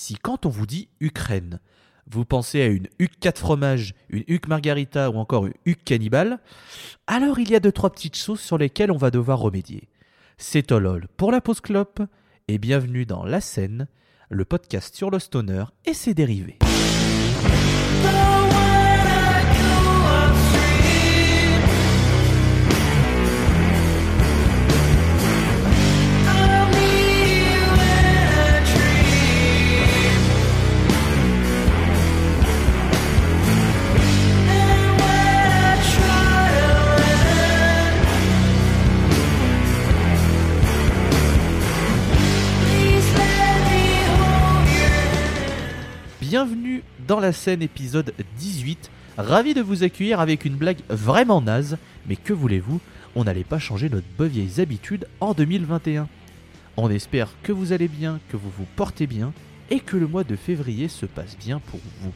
Si quand on vous dit Ukraine, vous pensez à une Huc 4 fromages, une Huc margarita ou encore une Huc cannibale, alors il y a deux trois petites choses sur lesquelles on va devoir remédier. C'est Tolol pour la pause clope et bienvenue dans La Scène, le podcast sur le stoner et ses dérivés. Bienvenue dans la scène épisode 18. Ravi de vous accueillir avec une blague vraiment naze, mais que voulez-vous, on n'allait pas changer notre bonnes vieilles habitudes en 2021. On espère que vous allez bien, que vous vous portez bien et que le mois de février se passe bien pour vous.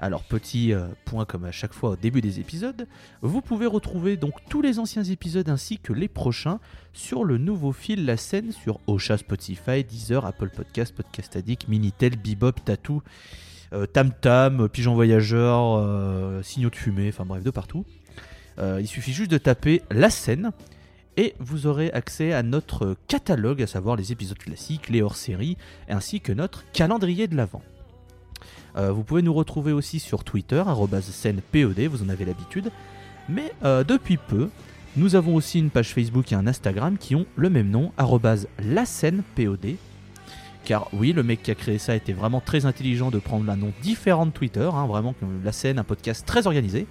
Alors petit euh, point comme à chaque fois au début des épisodes, vous pouvez retrouver donc tous les anciens épisodes ainsi que les prochains sur le nouveau fil La scène sur Ocha, Spotify, Deezer, Apple Podcast, Podcast Addict, Minitel, Bebop, Tattoo, euh, Tam Tam, Pigeon Voyageur, euh, Signaux de fumée, enfin bref de partout. Il suffit juste de taper La scène et vous aurez accès à notre catalogue, à savoir les épisodes classiques, les hors-séries, ainsi que notre calendrier de l'avant. Euh, vous pouvez nous retrouver aussi sur Twitter, scène_pod, vous en avez l'habitude. Mais euh, depuis peu, nous avons aussi une page Facebook et un Instagram qui ont le même nom, la scène POD. Car oui, le mec qui a créé ça était vraiment très intelligent de prendre un nom différent de Twitter, hein, vraiment la scène, un podcast très organisé.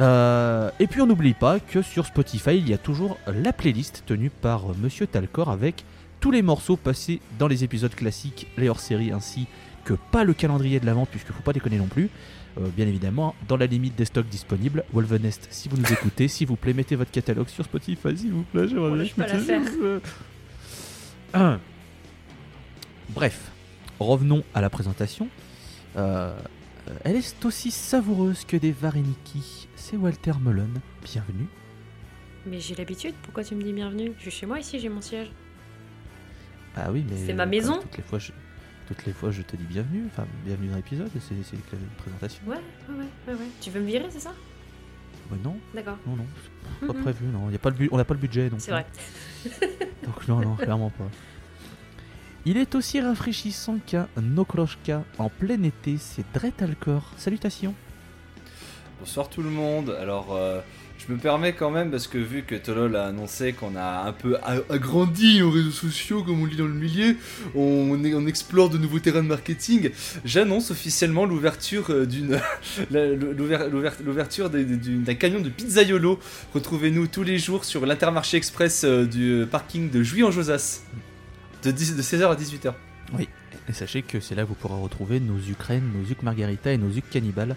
Euh, et puis on n'oublie pas que sur Spotify, il y a toujours la playlist tenue par Monsieur Talcor avec tous les morceaux passés dans les épisodes classiques, les hors-séries ainsi que pas le calendrier de l'avant puisque faut pas déconner non plus. Euh, bien évidemment, dans la limite des stocks disponibles. Wolvenest, si vous nous écoutez, s'il vous plaît, mettez votre catalogue sur Spotify, s'il vous plaît. j'aimerais bien écouter. Un. Bref, revenons à la présentation. Euh, euh, elle est aussi savoureuse que des Vareniki. C'est Walter Mullen. Bienvenue. Mais j'ai l'habitude, pourquoi tu me dis bienvenue? Je suis chez moi ici, j'ai mon siège. Ah oui, mais. C'est ma euh, maison. Toutes les fois, je, toutes les fois, je te dis bienvenue. Enfin, bienvenue dans l'épisode. C'est c'est la présentation. Ouais, ouais, ouais, ouais, ouais. Tu veux me virer, c'est ça? Ouais, non, D'accord. non, non. c'est Pas Mhm. prévu, non. Y a pas le on n'a pas le budget. Donc, C'est vrai. Donc non, non, clairement pas. Il est aussi rafraîchissant qu'un Okroshka en plein été, c'est Dretalcor. Salutations. Bonsoir tout le monde. Alors, euh, je me permets quand même, parce que vu que Tolol a annoncé qu'on a un peu agrandi nos réseaux sociaux, comme on lit dans le milieu, on, explore de nouveaux terrains de marketing, j'annonce officiellement l'ouverture euh, d'une l'ouverture d'un camion de pizzaiolo. Retrouvez-nous tous les jours sur l'Intermarché Express euh, du parking de Jouy-en-Josas. De, 10 de 16h à 18h. Et sachez que c'est là que vous pourrez retrouver nos Ukraines, nos Uk Margarita et nos Uk Cannibal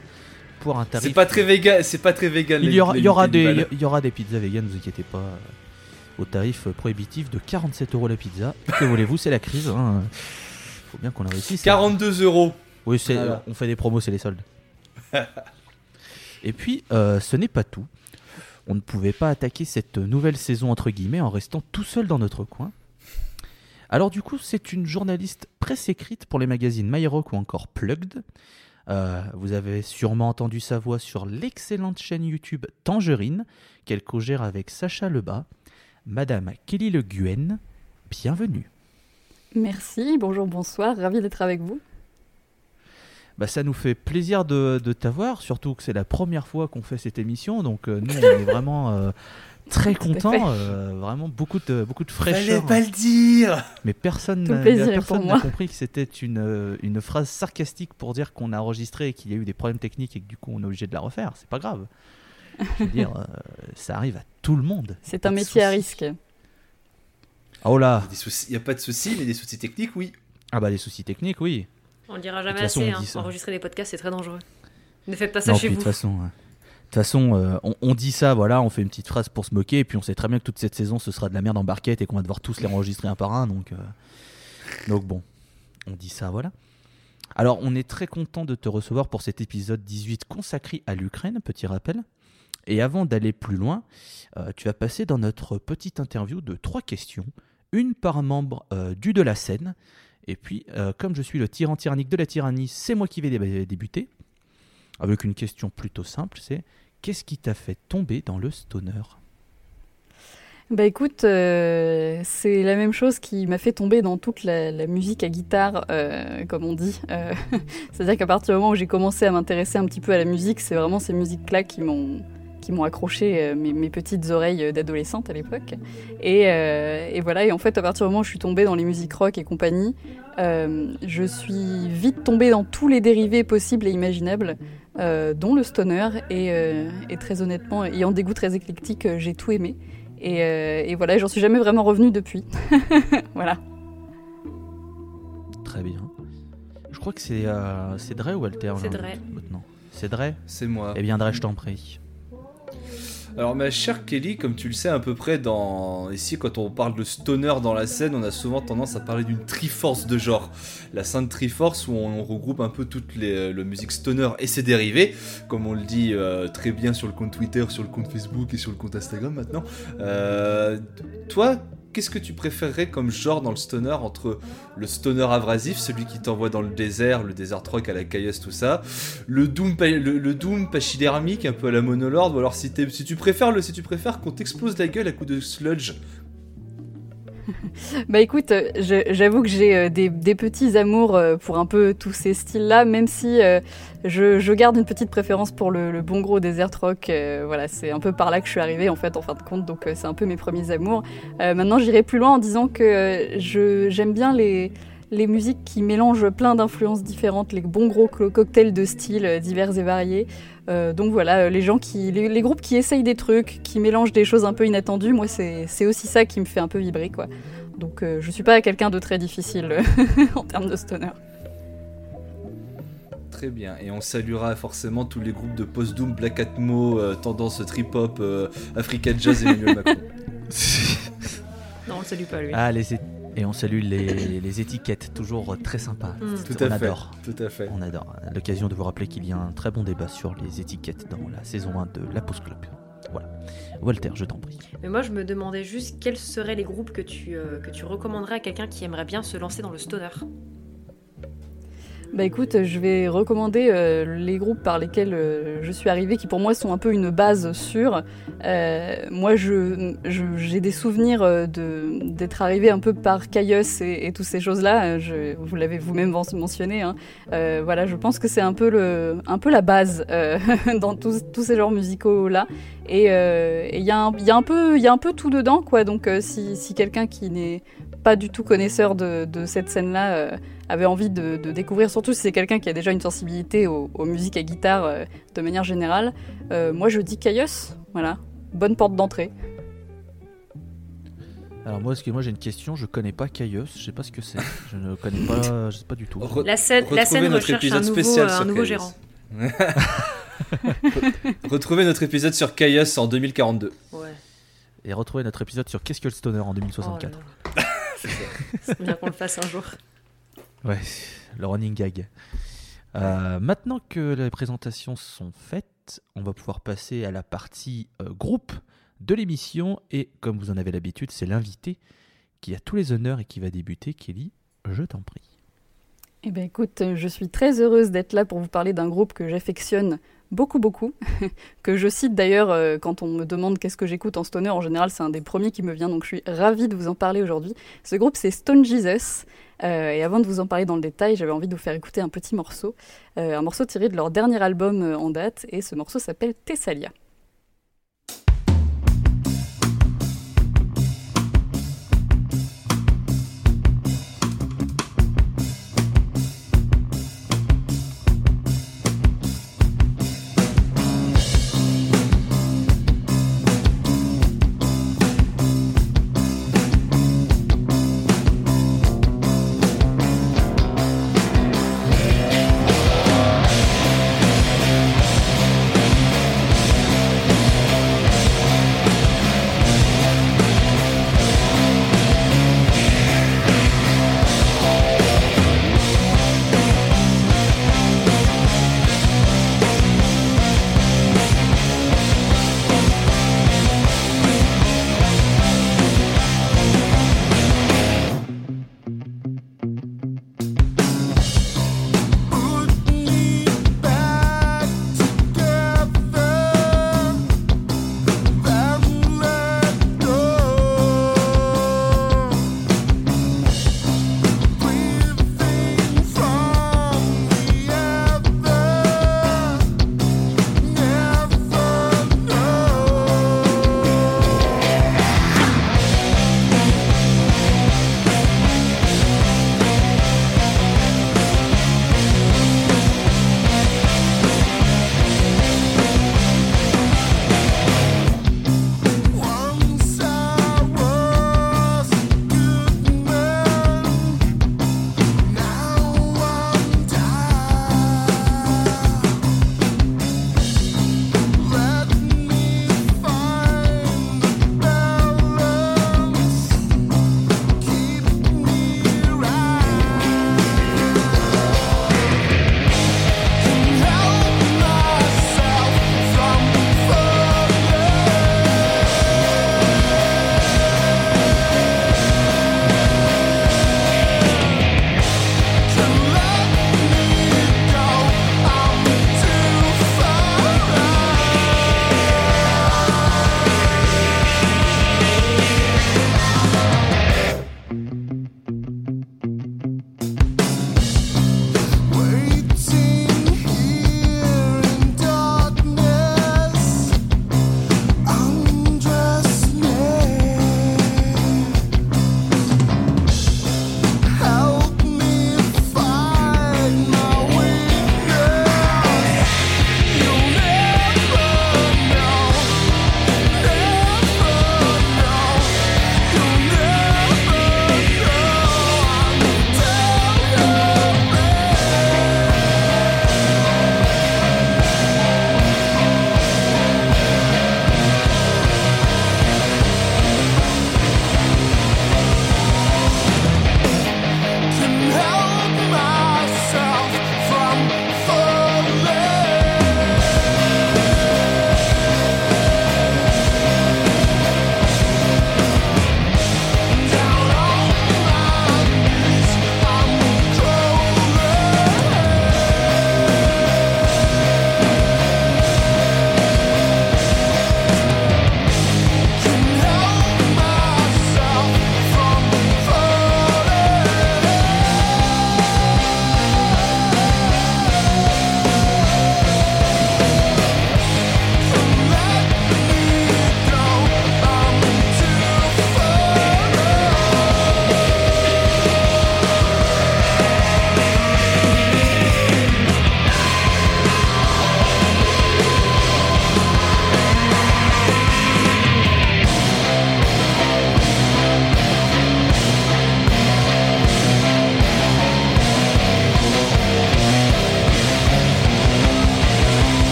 pour un tarif. C'est pas très vegan, c'est pas très vegan. il y aura, les il y aura cannibales. des, il y aura des pizzas vegan, ne vous inquiétez pas. euh, Au tarif prohibitif de 47 euros la pizza. Que voulez-vous, c'est la crise. Hein. Faut bien qu'on la réussisse. 42 euros. Oui, c'est, Voilà. on fait des promos, c'est les soldes. Et puis, euh, ce n'est pas tout. On ne pouvait pas attaquer cette nouvelle saison, entre guillemets, en restant tout seul dans notre coin. Alors du coup, c'est une journaliste presse écrite pour les magazines My Rock ou encore Plugged. Euh, vous avez sûrement entendu sa voix sur l'excellente chaîne YouTube Tangerine, qu'elle co-gère avec Sacha Lebas. Madame Kelly Le Guen, bienvenue. Merci, bonjour, bonsoir, ravi d'être avec vous. Bah, ça nous fait plaisir de, de t'avoir, surtout que c'est la première fois qu'on fait cette émission, donc euh, nous on est vraiment euh, très contents, euh, vraiment beaucoup de, beaucoup de fraîcheur. Fallait pas le dire. Mais personne n'a personne compris que c'était une, euh, une phrase sarcastique pour dire qu'on a enregistré et qu'il y a eu des problèmes techniques et que du coup on est obligé de la refaire. C'est pas grave. Je veux dire, euh, ça arrive à tout le monde. C'est un métier à risque. Oh là Il n'y a pas de soucis, mais des soucis techniques, oui. Ah bah les soucis techniques, oui. On le dira jamais façon, assez, hein. enregistrer des podcasts c'est très dangereux. Ne faites pas ça Non, chez puis, de vous. toute façon, ouais. De toute façon euh, on, dit ça, voilà, on fait une petite phrase pour se moquer, et puis on sait très bien que toute cette saison ce sera de la merde en barquette et qu'on va devoir tous les enregistrer un par un, donc, euh, donc bon, on dit ça, voilà. Alors, on est très content de te recevoir pour cet épisode 18 consacré à l'Ukraine, petit rappel. Et avant d'aller plus loin, euh, tu vas passer dans notre petite interview de trois questions, une par membre du de la scène. Et puis, comme je suis le tyran tyrannique de la tyrannie, c'est moi qui vais dé- débuter. Avec une question plutôt simple, c'est qu'est-ce qui t'a fait tomber dans le stoner? Bah écoute, euh, c'est la même chose qui m'a fait tomber dans toute la, musique à guitare, euh, comme on dit. Euh, C'est-à-dire qu'à partir du moment où j'ai commencé à m'intéresser un petit peu à la musique, c'est vraiment ces musiques-là qui m'ont qui m'ont accroché mes, petites oreilles d'adolescente à l'époque. Et, voilà, et en fait, à partir du moment où je suis tombée dans les musiques rock et compagnie, je suis vite tombée dans tous les dérivés possibles et imaginables, euh, dont le stoner. Et, euh, et très honnêtement, ayant des goûts très éclectiques, euh, j'ai tout aimé. Et, euh, et voilà, j'en suis jamais vraiment revenue depuis. voilà. Très bien. Je crois que c'est euh, c'est Dre ou Walter C'est Dre. Maintenant. C'est Dre? C'est moi. Eh bien, Dre, je t'en prie. Alors ma chère Kelly, comme tu le sais à peu près dans ici quand on parle de stoner dans la scène, on a souvent tendance à parler d'une triforce de genre. La sainte triforce où on regroupe un peu toute les, le musique stoner et ses dérivés, comme on le dit euh, très bien sur le compte Twitter, sur le compte Facebook et sur le compte Instagram maintenant. Euh, toi, qu'est-ce que tu préférerais comme genre dans le stoner entre le stoner abrasif, celui qui t'envoie dans le désert, le désert rock à la caillasse, tout ça, le doom, le, doom pachydermique un peu à la monolord, ou alors si, si tu préfères le, si tu préfères qu'on t'explose la gueule à coups de sludge. Bah écoute, j'avoue que j'ai euh, des, petits amours euh, pour un peu tous ces styles-là, même si euh, je, garde une petite préférence pour le, bon gros desert rock. voilà, c'est un peu par là que je suis arrivée en fait, en fin de compte, donc c'est un peu mes premiers amours. Maintenant, j'irai plus loin en disant que je- j'aime bien les, les musiques qui mélangent plein d'influences différentes, les bons gros co- cocktails de styles euh, divers et variés. Euh, donc voilà, euh, les gens qui, les, les groupes qui essayent des trucs, qui mélangent des choses un peu inattendues, moi c'est c'est aussi ça qui me fait un peu vibrer quoi. Donc euh, je suis pas quelqu'un de très difficile en termes de stoner. Très bien, et on saluera forcément tous les groupes de post-doom, Black Atmo, euh, tendance trip-hop, euh, Africa Jazz et Emmanuel Macron. Non, on le salue pas lui. Ah, les é- et on salue les, les étiquettes, toujours très sympa. Mm. Tout on à fait. adore. Tout à fait. On adore. L'occasion de vous rappeler qu'il y a un très bon débat sur les étiquettes dans la saison 1 de la Pause Club. Voilà. Walter, je t'en prie. Mais moi, je me demandais juste quels seraient les groupes que tu, euh, que tu recommanderais à quelqu'un qui aimerait bien se lancer dans le stoner. Bah écoute, je vais recommander euh, les groupes par lesquels euh, je suis arrivée, qui pour moi sont un peu une base sûre. Euh, moi, je, je- j'ai des souvenirs euh, d'être arrivée un peu par Caius et, et toutes ces choses-là. Je, vous l'avez vous-même men- mentionné. hein. Euh, voilà, je pense que c'est un peu, le, un peu la base euh, dans tous, ces genres musicaux-là. Et il y, y, a un peu- il y a un peu tout dedans, quoi. Donc si, si quelqu'un qui n'est pas du tout connaisseur de, de cette scène-là euh, avait envie de, de découvrir, surtout si c'est quelqu'un qui a déjà une sensibilité aux, aux musiques à guitare euh, de manière générale, euh, moi je dis Caius, voilà, bonne porte d'entrée. Alors moi, parce que moi j'ai une question, je connais pas Caius, je sais pas ce que c'est. Je ne connais pas, je sais pas du tout. Re- La scène, la retrouvez scène notre recherche un épisode nouveau, spécial euh, un sur nouveau gérant. Retrouvez notre épisode sur Caius en 2042. Ouais. Et retrouver notre épisode sur Qu'est-ce que le stoner en 2064. Oh là là. C'est bien qu'on le fasse un jour. Ouais, le running gag. Euh, maintenant que les présentations sont faites, on va pouvoir passer à la partie euh, groupe de l'émission. Et comme vous en avez l'habitude, c'est l'invité qui a tous les honneurs et qui va débuter. Kelly, je t'en prie. Eh ben écoute, je suis très heureuse d'être là pour vous parler d'un groupe que j'affectionne beaucoup beaucoup, que je cite d'ailleurs euh, quand on me demande qu'est-ce que j'écoute en stoner, en général c'est un des premiers qui me vient, donc je suis ravie de vous en parler aujourd'hui. Ce groupe c'est Stone Jesus, euh, et avant de vous en parler dans le détail, j'avais envie de vous faire écouter un petit morceau, euh, un morceau tiré de leur dernier album en date, et ce morceau s'appelle Thessalia.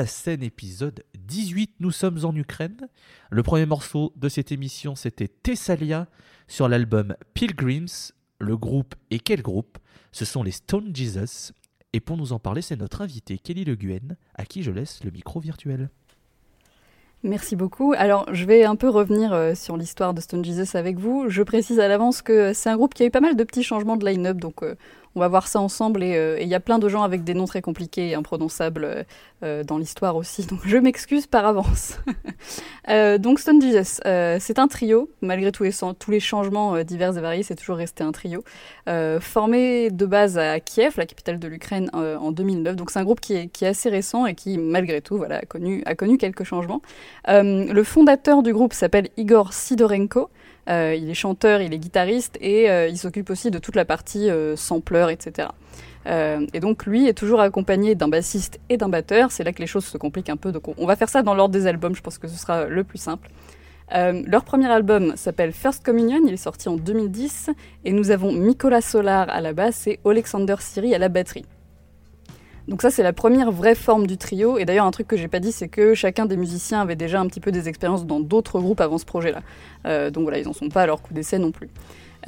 La scène épisode 18. Nous sommes en Ukraine. Le premier morceau de cette émission, c'était Thessalia sur l'album Pilgrims. Le groupe et quel groupe? Ce sont les Stone Jesus. Et pour nous en parler, c'est notre invité Kelly Le Guen, à qui je laisse le micro virtuel. Merci beaucoup. Alors, je vais un peu revenir euh, sur l'histoire de Stone Jesus avec vous. Je précise à l'avance que c'est un groupe qui a eu pas mal de petits changements de line-up, donc euh, on va voir ça ensemble. Euh, et il y a plein de gens avec des noms très compliqués et imprononçables euh, euh, dans l'histoire aussi. Donc je m'excuse par avance. donc Stone Jesus, c'est un trio. Malgré tous les, tous les changements divers et variés, c'est toujours resté un trio. formé de base à Kiev, la capitale de l'Ukraine, en 2009. Donc c'est un groupe qui est, qui est, assez récent et qui, malgré tout, voilà, a, connu, a connu quelques changements. le fondateur du groupe s'appelle Igor Sidorenko. Euh, il est chanteur, il est guitariste et euh, il s'occupe aussi de toute la partie euh, sampleur, etc. et donc lui est toujours accompagné d'un bassiste et d'un batteur. C'est là que les choses se compliquent un peu. Donc on va faire ça dans l'ordre des albums. Je pense que ce sera le plus simple. leur premier album s'appelle First Communion, il est sorti en 2010, et nous avons Nicolas Solar à la basse et Alexander Siri à la batterie. Donc ça, c'est la première vraie forme du trio. Et d'ailleurs, un truc que j'ai pas dit, c'est que chacun des musiciens avait déjà un petit peu des expériences dans d'autres groupes avant ce projet-là. Euh, donc voilà, ils en sont pas à leur coup d'essai non plus.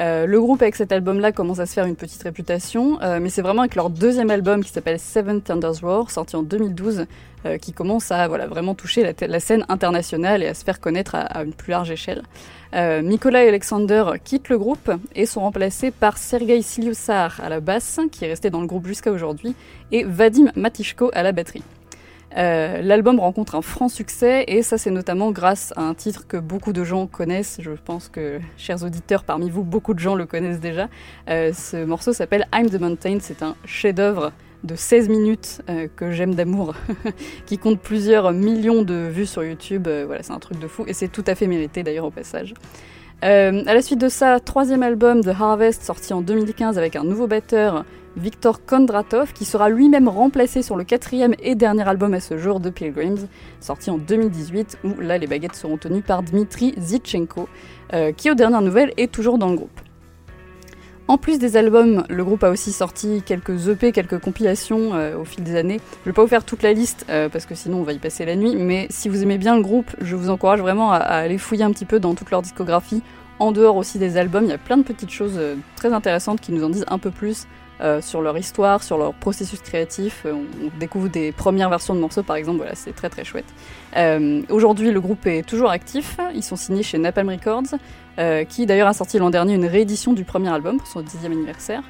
Euh, le groupe avec cet album-là commence à se faire une petite réputation, euh, mais c'est vraiment avec leur deuxième album qui s'appelle Seven Thunders Roar, sorti en 2012, qui commence à voilà, vraiment toucher la, scène internationale et à se faire connaître à une plus large échelle. Euh, Nicolas et Alexander quittent le groupe et sont remplacés par Sergei Siliusar à la basse, qui est resté dans le groupe jusqu'à aujourd'hui, et Vadim Matishko à la batterie. Euh, l'album rencontre un franc succès et ça c'est notamment grâce à un titre que beaucoup de gens connaissent. Je pense que, chers auditeurs, parmi vous, beaucoup de gens le connaissent déjà. Euh, ce morceau s'appelle I'm the Mountain. C'est un chef-d'œuvre de 16 minutes euh, que j'aime d'amour, qui compte plusieurs millions de vues sur YouTube. Voilà, c'est un truc de fou et c'est tout à fait mérité d'ailleurs au passage. À la suite de ça, troisième album The Harvest sorti en 2015 avec un nouveau batteur, Victor Kondratov, qui sera lui-même remplacé sur le quatrième et dernier album à ce jour de Pilgrims, sorti en 2018, où là les baguettes seront tenues par Dmitri Zitchenko, qui aux dernières nouvelles est toujours dans le groupe. En plus des albums, le groupe a aussi sorti quelques EP, quelques compilations euh, au fil des années. Je vais pas vous faire toute la liste euh, parce que sinon on va y passer la nuit, mais si vous aimez bien le groupe, je vous encourage vraiment à, aller fouiller un petit peu dans toute leur discographie. En dehors aussi des albums, il y a plein de petites choses euh, très intéressantes qui nous en disent un peu plus sur leur histoire, sur leur processus créatif. On, découvre des premières versions de morceaux par exemple, voilà, c'est très très chouette. Aujourd'hui, le groupe est toujours actif. Ils sont signés chez Napalm Records. Euh, qui d'ailleurs a sorti l'an dernier une réédition du premier album pour son dixième anniversaire.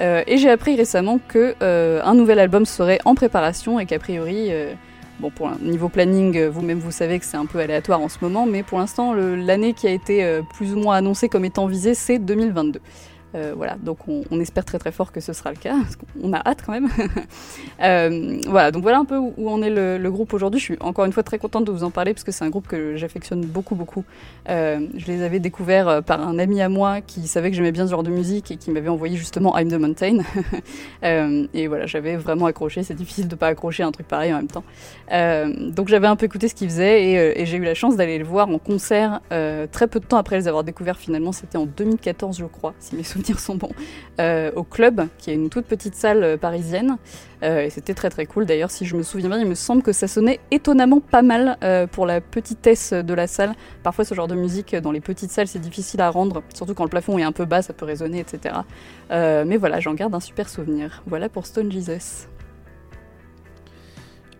Euh, et j'ai appris récemment que euh, un nouvel album serait en préparation et qu'a priori, bon pour niveau planning, vous-même vous savez que c'est un peu aléatoire en ce moment, mais pour l'instant l'année qui a été plus ou moins annoncée comme étant visée, c'est 2022. Euh, voilà, donc on, espère très très fort que ce sera le cas, parce a hâte quand même. Euh, voilà, donc voilà un peu où, en est le, groupe aujourd'hui. Je suis encore une fois très contente de vous en parler, parce que c'est un groupe que j'affectionne beaucoup beaucoup. Euh, je les avais découverts par un ami à moi qui savait que j'aimais bien ce genre de musique et qui m'avait envoyé justement I'm the Mountain. et voilà, j'avais vraiment accroché, c'est difficile de pas accrocher un truc pareil en même temps. donc j'avais un peu écouté ce qu'ils faisaient et, et j'ai eu la chance d'aller le voir en concert très peu de temps après les avoir découverts finalement, c'était en 2014 je crois, si mes souvenirs son bon, euh, au club, qui est une toute petite salle euh, parisienne. Euh, et c'était très très cool. D'ailleurs, si je me souviens bien, il me semble que ça sonnait étonnamment pas mal pour la petitesse de la salle. Parfois, ce genre de musique dans les petites salles, c'est difficile à rendre, surtout quand le plafond est un peu bas, ça peut résonner, etc. mais voilà, j'en garde un super souvenir. Voilà pour Stone Jesus.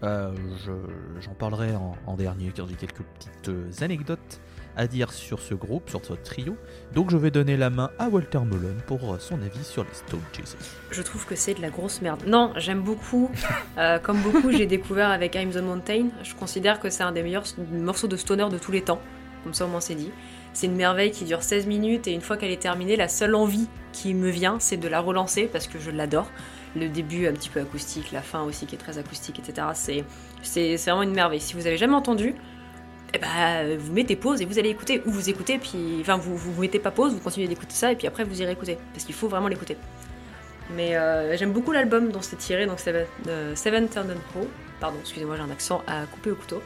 J'en parlerai en, en dernier, car j'ai quelques petites anecdotes à dire sur ce groupe, sur ce trio. Donc je vais donner la main à Walter Mullen pour euh, son avis sur les Stone Jesus. Je trouve que c'est de la grosse merde. Non, j'aime beaucoup. Euh, comme beaucoup, j'ai découvert avec I'm the Mountain. Je considère que c'est un des meilleurs morceaux de stoner de tous les temps. Comme ça, au moins, c'est dit. C'est une merveille qui dure 16 minutes et une fois qu'elle est terminée, la seule envie qui me vient, c'est de la relancer parce que je l'adore. Le début un petit peu acoustique, la fin aussi qui est très acoustique, etc. C'est vraiment une merveille. Si vous avez jamais entendu, eh ben, vous mettez pause et vous allez écouter, ou vous écoutez, puis, enfin, vous, vous mettez pas pause, vous continuez d'écouter ça, et puis après vous irez écouter, parce qu'il faut vraiment l'écouter. Mais euh, j'aime beaucoup l'album dont c'est tiré, donc Seven, euh, Seven Pro. Pardon, excusez-moi, j'ai un accent à couper au couteau.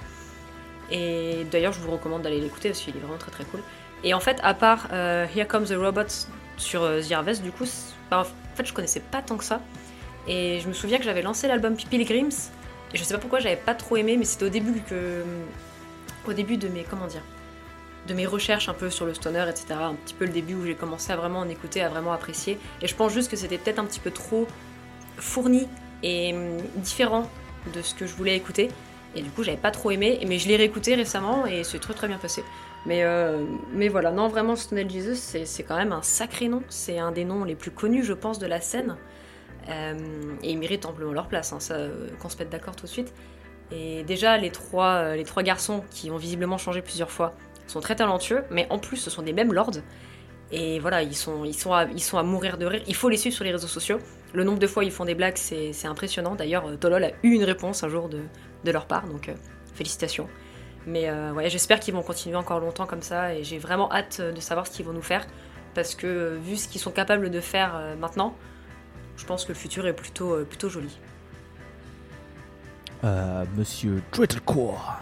Et d'ailleurs, je vous recommande d'aller l'écouter parce qu'il est vraiment très très cool. Et en fait, à part euh, Here Comes the Robots sur The Harvest, du coup, en fait, je connaissais pas tant que ça. Et je me souviens que j'avais lancé l'album Pilgrims Et je sais pas pourquoi j'avais pas trop aimé, mais c'était au début que. Au début de mes. Comment dire de mes recherches un peu sur le stoner, etc. Un petit peu le début où j'ai commencé à vraiment en écouter, à vraiment apprécier. Et je pense juste que c'était peut-être un petit peu trop fourni et hum, différent de ce que je voulais écouter. Et du coup, j'avais pas trop aimé. Mais je l'ai réécouté récemment et c'est très très bien passé. Mais, euh, mais voilà, non, vraiment, Stoner Jesus, c'est quand même un sacré nom. C'est un des noms les plus connus, je pense, de la scène. Euh, et ils méritent amplement leur place, hein, euh, qu'on se mette d'accord tout de suite. Et déjà, les trois, les trois garçons qui ont visiblement changé plusieurs fois sont très talentueux, mais en plus, ce sont des mêmes lords. Et voilà, ils sont, ils, sont à, mourir de rire. Il faut les suivre sur les réseaux sociaux. Le nombre de fois ils font des blagues, c'est impressionnant. D'ailleurs, Tolol a eu une réponse un jour de, leur part, donc félicitations. Mais euh, ouais, j'espère qu'ils vont continuer encore longtemps comme ça et j'ai vraiment hâte euh, de savoir ce qu'ils vont nous faire parce que euh, vu ce qu'ils sont capables de faire maintenant, je pense que le futur est plutôt, plutôt joli. Monsieur Drittlecore.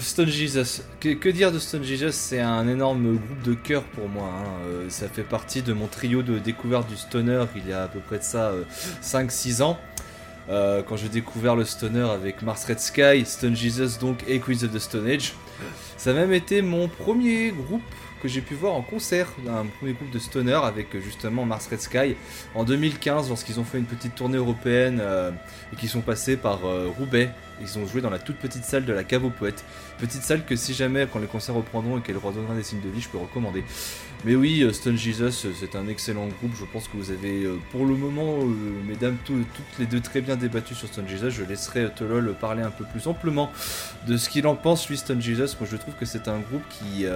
Stone Jesus. Que, dire de Stone Jesus? C'est un énorme groupe de cœur pour moi. Hein. ça fait partie de mon trio de découverte du stoner il y a à peu près de ça 5-6 ans. Euh, quand j'ai découvert le stoner avec Mars Red Sky, Stone Jesus donc et Queens of the Stone Age. Ça a même été mon premier groupe que j'ai pu voir en concert, un premier groupe de stoner avec euh, justement Mars Red Sky en 2015 lorsqu'ils ont fait une petite tournée européenne euh, et qu'ils sont passés par Roubaix. Ils ont joué dans la toute petite salle de la Cave aux Poètes. Petite salle que si jamais quand les concerts reprendront et qu'elle redonnera des signes de vie, je peux recommander. Mais oui, euh, Stone Jesus, euh, c'est un excellent groupe. Je pense que vous avez, euh, pour le moment, mesdames, toutes les deux très bien débattues sur Stone Jesus. Je laisserai Tolol parler un peu plus amplement de ce qu'il en pense, lui, Stone Jesus. Moi, je trouve que c'est un groupe qui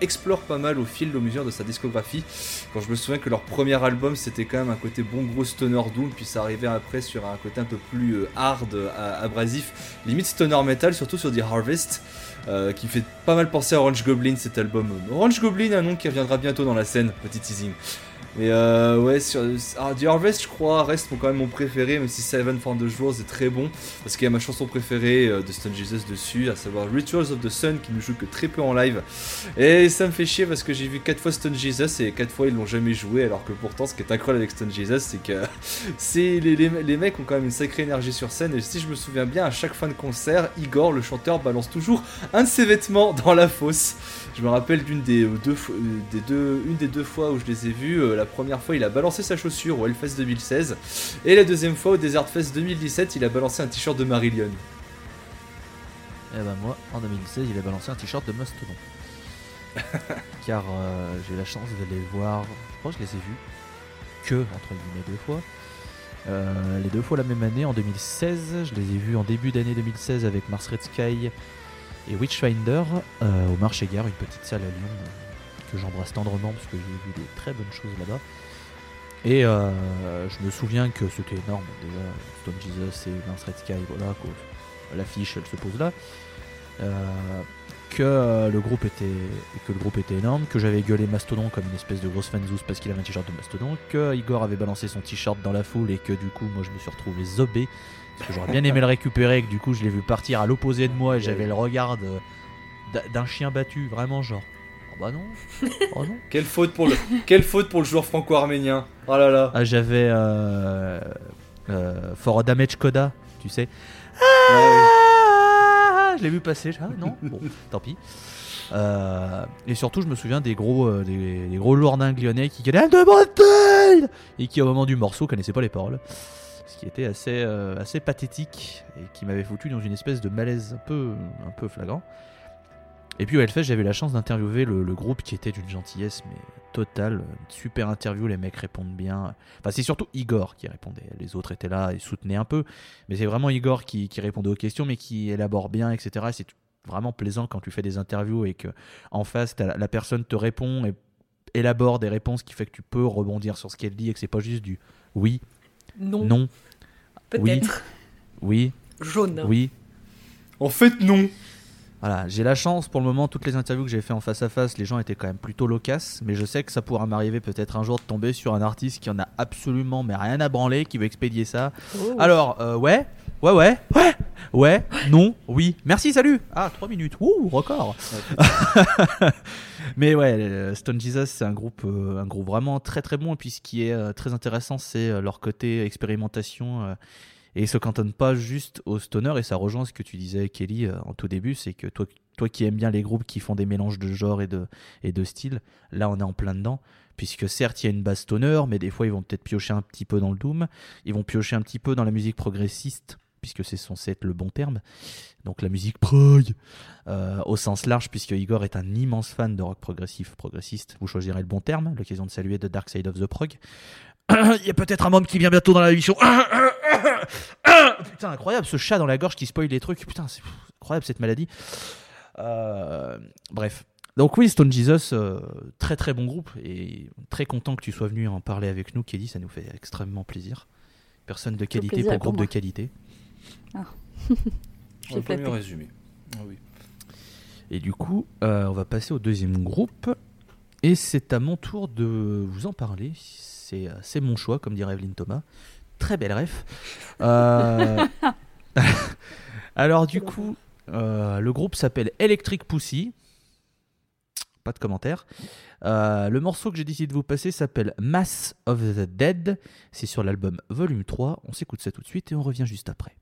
explore pas mal au fil de mesure de sa discographie. Quand je me souviens que leur premier album, c'était quand même un côté bon gros stoner doom, puis ça arrivait après sur un côté un peu plus hard, abrasif, limite stoner metal, surtout sur The Harvest. Euh, qui fait pas mal penser à Orange Goblin cet album. Orange Goblin, un nom qui reviendra bientôt dans la scène, petit teasing. Mais euh, ouais, sur, ah, The Harvest, je crois, reste quand même mon préféré, même si Seven for the Jours est très bon, parce qu'il y a ma chanson préférée euh, de Stone Jesus dessus, à savoir Rituals of the Sun, qui ne joue que très peu en live. Et ça me fait chier parce que j'ai vu 4 fois Stone Jesus et 4 fois ils l'ont jamais joué, alors que pourtant, ce qui est incroyable avec Stone Jesus, c'est que c'est les, les, mecs ont quand même une sacrée énergie sur scène. Et si je me souviens bien, à chaque fin de concert, Igor, le chanteur, balance toujours un de ses vêtements dans la fosse. Je me rappelle d'une des euh, deux, euh, des deux, une des deux fois où je les ai vus. Euh, la première fois, il a balancé sa chaussure au Hellfest 2016, et la deuxième fois au Desert Fest 2017, il a balancé un t-shirt de Marillion. Et eh ben moi, en 2016, il a balancé un t-shirt de Mastodon. Car j'ai eu la chance de les voir. Je crois que je les ai vus que entre guillemets deux fois. les deux fois la même année, en 2016. Je les ai vus en début d'année 2016 avec Mars Red Sky et Witchfinder euh, au Marché Gare, une petite salle à Lyon euh, que j'embrasse tendrement parce que j'ai vu des très bonnes choses là-bas. Et euh, je me souviens que c'était énorme déjà, Stone Jesus et Vince Red Sky, voilà, l'affiche elle se pose là. que le groupe était que le groupe était énorme, que j'avais gueulé Mastodon comme une espèce de grosse fanzous parce qu'il avait un t-shirt de Mastodon, que Igor avait balancé son t-shirt dans la foule et que du coup moi je me suis retrouvé zobé parce que j'aurais bien aimé le récupérer, que du coup je l'ai vu partir à l'opposé de moi et j'avais le regard d'un chien battu, vraiment genre. Oh bah non. Oh non. quelle faute pour le quelle faute pour le joueur franco-arménien. Oh là là. Ah, j'avais euh, euh, For Damage Coda, tu sais. Ah, je l'ai vu passer, ah, non Bon, tant pis. Euh, et surtout, je me souviens des gros, euh, des, gros lourdingues lyonnais qui gueulaient de Bretagne et qui, au moment du morceau, connaissaient pas les paroles ce qui était assez, euh, assez pathétique et qui m'avait foutu dans une espèce de malaise un peu, un peu flagrant. Et puis au Hellfest, j'avais la chance d'interviewer le, groupe qui était d'une gentillesse mais totale, super interview, les mecs répondent bien. Enfin, c'est surtout Igor qui répondait, les autres étaient là et soutenaient un peu, mais c'est vraiment Igor qui, répondait aux questions mais qui élabore bien, etc. C'est vraiment plaisant quand tu fais des interviews et que en face, la, personne te répond et élabore des réponses qui fait que tu peux rebondir sur ce qu'elle dit et que c'est pas juste du oui, non. Non. Peut-être. Oui. Jaune. Oui. En fait, non. Voilà, j'ai la chance pour le moment, toutes les interviews que j'ai fait en face à face, les gens étaient quand même plutôt loquaces, mais je sais que ça pourra m'arriver peut-être un jour de tomber sur un artiste qui en a absolument mais rien à branler, qui veut expédier ça. Oh. Alors, euh, ouais, ouais, ouais, ouais, ouais, non, oui, merci, salut. Ah, 3 minutes, ouh, record. mais ouais, Stone Jesus, c'est un groupe, euh, un groupe vraiment très très bon, et puis ce qui est euh, très intéressant, c'est leur côté expérimentation Et se cantonne pas juste au stoner, et ça rejoint ce que tu disais, Kelly, euh, en tout début, c'est que toi, toi qui aimes bien les groupes qui font des mélanges de genres et de, et de styles, là on est en plein dedans. Puisque certes, il y a une base stoner, mais des fois ils vont peut-être piocher un petit peu dans le doom, ils vont piocher un petit peu dans la musique progressiste, puisque c'est censé être le bon terme. Donc la musique prog, euh, au sens large, puisque Igor est un immense fan de rock progressif, progressiste. Vous choisirez le bon terme, l'occasion de saluer The Dark Side of the Prog. Il y a peut-être un membre qui vient bientôt dans la émission. Putain, incroyable, ce chat dans la gorge qui spoil les trucs. Putain, c'est incroyable cette maladie. Euh, bref. Donc oui, Stone Jesus, euh, très très bon groupe et très content que tu sois venu en parler avec nous, Kelly, ça nous fait extrêmement plaisir. Personne de qualité pour groupe de qualité. On peut mieux résumer. Ah oui. Et du coup, euh, on va passer au deuxième groupe. Et c'est à mon tour de vous en parler. C'est c'est mon choix, comme dirait Evelyne Thomas. Très belle ref. Euh, Alors du coup, euh, le groupe s'appelle Electric Pussy. Pas de commentaire. Euh, le morceau que j'ai décidé de vous passer s'appelle Mass of the Dead. C'est sur l'album Volume 3. On s'écoute ça tout de suite et on revient juste après.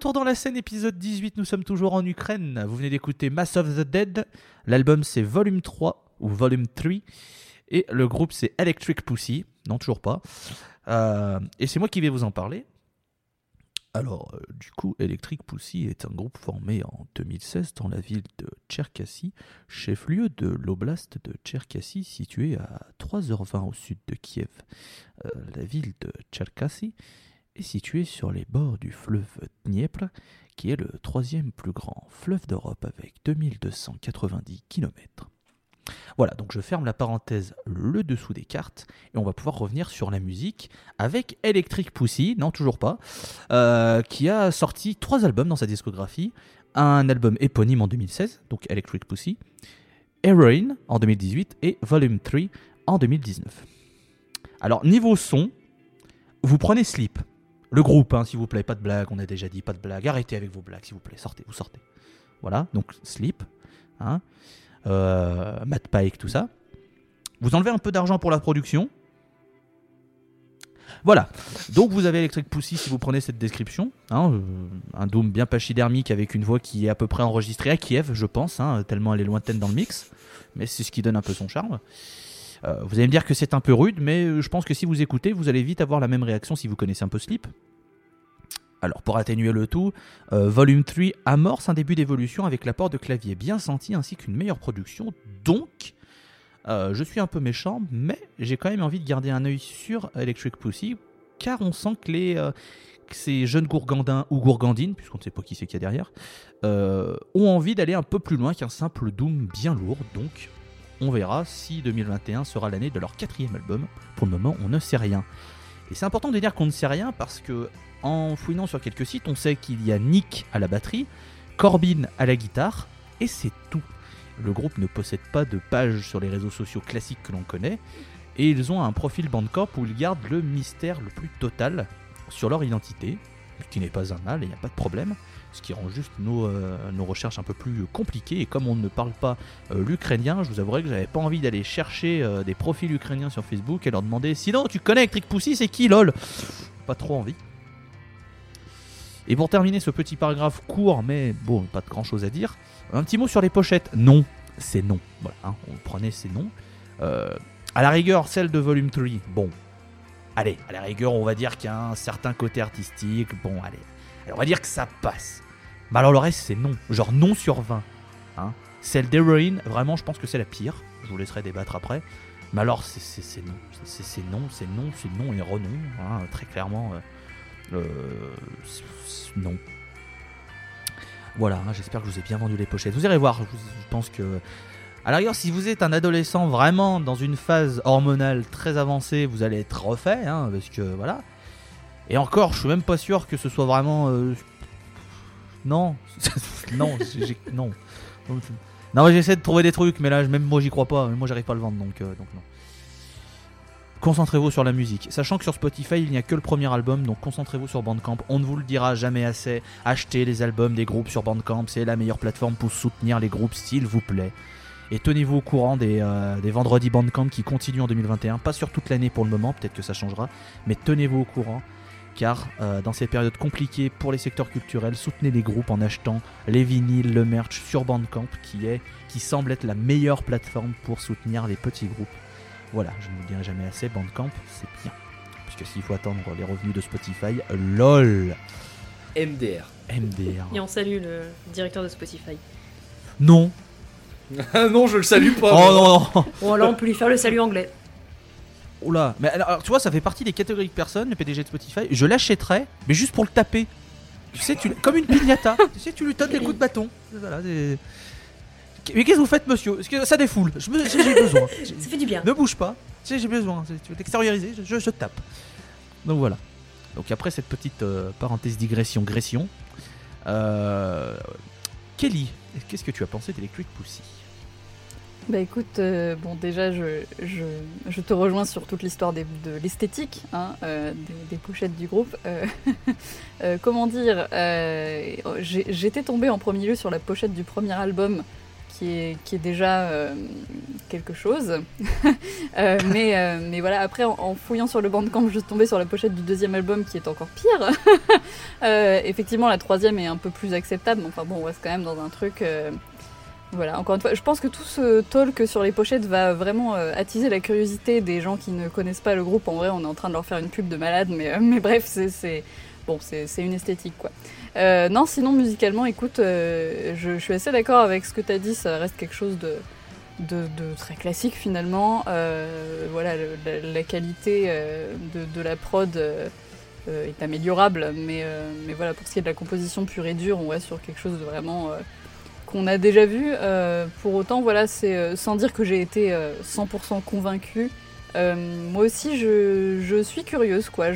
Retour dans la scène, épisode 18, nous sommes toujours en Ukraine. Vous venez d'écouter Mass of the Dead. L'album c'est Volume 3 ou Volume 3. Et le groupe c'est Electric Pussy. Non, toujours pas. Euh, et c'est moi qui vais vous en parler. Alors, euh, du coup, Electric Pussy est un groupe formé en 2016 dans la ville de Tcherkassy, chef-lieu de l'oblast de Tcherkassy, situé à 3h20 au sud de Kiev. Euh, la ville de Tcherkassy est située sur les bords du fleuve Dniepr, qui est le troisième plus grand fleuve d'Europe avec 2290 km. Voilà, donc je ferme la parenthèse le dessous des cartes et on va pouvoir revenir sur la musique avec Electric Pussy, non toujours pas, euh, qui a sorti trois albums dans sa discographie. Un album éponyme en 2016, donc Electric Pussy, Heroin en 2018 et Volume 3 en 2019. Alors niveau son, vous prenez Sleep, le groupe, hein, s'il vous plaît, pas de blague, on a déjà dit pas de blague, arrêtez avec vos blagues s'il vous plaît, sortez, vous sortez. Voilà, donc Sleep, hein, euh, Matt Pike, tout ça. Vous enlevez un peu d'argent pour la production. Voilà, donc vous avez Electric Pussy si vous prenez cette description. hein, euh, un doom bien pachydermique avec une voix qui est à peu près enregistrée à Kiev, je pense, hein, tellement elle est lointaine dans le mix. Mais c'est ce qui donne un peu son charme. Euh, vous allez me dire que c'est un peu rude, mais euh, je pense que si vous écoutez, vous allez vite avoir la même réaction si vous connaissez un peu Sleep. Alors pour atténuer le tout, euh, Volume 3 amorce un début d'évolution avec l'apport de claviers bien sentis ainsi qu'une meilleure production. Donc, je suis un peu méchant, mais j'ai quand même envie de garder un œil sur Electric Pussy, car on sent que, les, ces jeunes gourgandins ou gourgandines, puisqu'on ne sait pas qui c'est qu'il y a derrière, ont envie d'aller un peu plus loin qu'un simple Doom bien lourd. Donc, on verra si 2021 sera l'année de leur quatrième album. Pour le moment, on ne sait rien. Et c'est important de dire qu'on ne sait rien parce que en fouinant sur quelques sites, on sait qu'il y a Nick à la batterie, Corbin à la guitare, et c'est tout. Le groupe ne possède pas de page sur les réseaux sociaux classiques que l'on connaît, et ils ont un profil Bandcamp où ils gardent le mystère le plus total sur leur identité, ce qui n'est pas un mal, il n'y a pas de problème, ce qui rend juste nos, euh, nos recherches un peu plus compliquées, et comme on ne parle pas euh, l'ukrainien, je vous avouerai que j'avais pas envie d'aller chercher euh, des profils ukrainiens sur Facebook et leur demander sinon tu connais Electric Pussy, c'est qui lol? Pas trop envie. Et pour terminer ce petit paragraphe court, mais bon, pas de grand chose à dire, un petit mot sur les pochettes. Non, c'est non. Voilà, hein, on prenait, c'est non. Euh, à la rigueur, celle de Volume 3, bon. Allez, à la rigueur, on va dire qu'il y a un certain côté artistique. Bon, allez. On va dire que ça passe. Mais alors le reste, c'est non. Genre non sur 20. Hein. Celle d'Heroin, vraiment, je pense que c'est la pire. Je vous laisserai débattre après. Mais alors, c'est- non. C'est non, c'est non, c'est non et renom. hein, très clairement. euh, euh, non. Voilà, hein, j'espère que je vous ai bien vendu les pochettes. Vous irez voir, je, pense que... À la rigueur, si vous êtes un adolescent vraiment dans une phase hormonale très avancée, vous allez être refait, hein, parce que voilà. Et encore, je suis même pas sûr que ce soit vraiment... euh, Non, non, non. Non, j'essaie de trouver des trucs, mais là, même moi, j'y crois pas. Moi, j'arrive pas à le vendre, donc, euh, donc non. Concentrez-vous sur la musique. Sachant que sur Spotify, il n'y a que le premier album, donc concentrez-vous sur Bandcamp. On ne vous le dira jamais assez. Achetez les albums des groupes sur Bandcamp, c'est la meilleure plateforme pour soutenir les groupes, s'il vous plaît. Et tenez-vous au courant des, euh, des vendredis Bandcamp qui continuent en 2021. Pas sur toute l'année pour le moment, peut-être que ça changera, mais tenez-vous au courant. Car euh, dans ces périodes compliquées pour les secteurs culturels, soutenez les groupes en achetant les vinyles, le merch sur Bandcamp, qui, est, qui semble être la meilleure plateforme pour soutenir les petits groupes. Voilà, je ne vous le dirai jamais assez, Bandcamp, c'est bien. Puisque s'il faut attendre les revenus de Spotify, lol, MDR. MDR. Et on salue le directeur de Spotify. Non. Non, je le salue pas. Oh non, non. Bon, là, on peut lui faire le salut anglais. Oula. Mais alors, alors, tu vois, ça fait partie des catégories de personnes, le PDG de Spotify. Je l'achèterais, mais juste pour le taper. Tu sais, tu, comme une pignata. tu sais, tu lui donnes des coups de bâton. Voilà, mais qu'est-ce que vous faites, monsieur? Que ça défoule? J'ai besoin. Ça fait du bien. Ne bouge pas. Tu sais, j'ai besoin. Tu veux t'extérioriser je, je, je tape. Donc voilà. Donc après cette petite euh, parenthèse digression, gression. euh, Kelly, qu'est-ce que tu as pensé d'Electric Pussy? Bah écoute, euh, bon déjà je, je, te rejoins sur toute l'histoire de l'esthétique hein, euh, des, pochettes du groupe. Euh, comment dire J'étais tombée en premier lieu sur la pochette du premier album qui est, qui est déjà quelque chose. Mais, mais voilà, après, en, fouillant sur le bandcamp, je suis tombée sur la pochette du deuxième album qui est encore pire. Effectivement, la troisième est un peu plus acceptable, mais enfin bon, on reste quand même dans un truc. Voilà, encore une fois, je pense que tout ce talk sur les pochettes va vraiment euh, attiser la curiosité des gens qui ne connaissent pas le groupe. En vrai, on est en train de leur faire une pub de malade, mais, euh, bref, c'est- bon, c'est une esthétique quoi. Euh, non, sinon musicalement, écoute, euh, je, suis assez d'accord avec ce que tu as dit, ça reste quelque chose de, très classique finalement. Voilà, la, qualité de, de la prod est améliorable, mais, mais voilà, pour ce qui est de la composition pure et dure, on va sur quelque chose de vraiment qu'on a déjà vu. Euh, pour autant, voilà, c'est euh, sans dire que j'ai été euh, 100% convaincue. Euh, moi aussi, je, suis curieuse, quoi.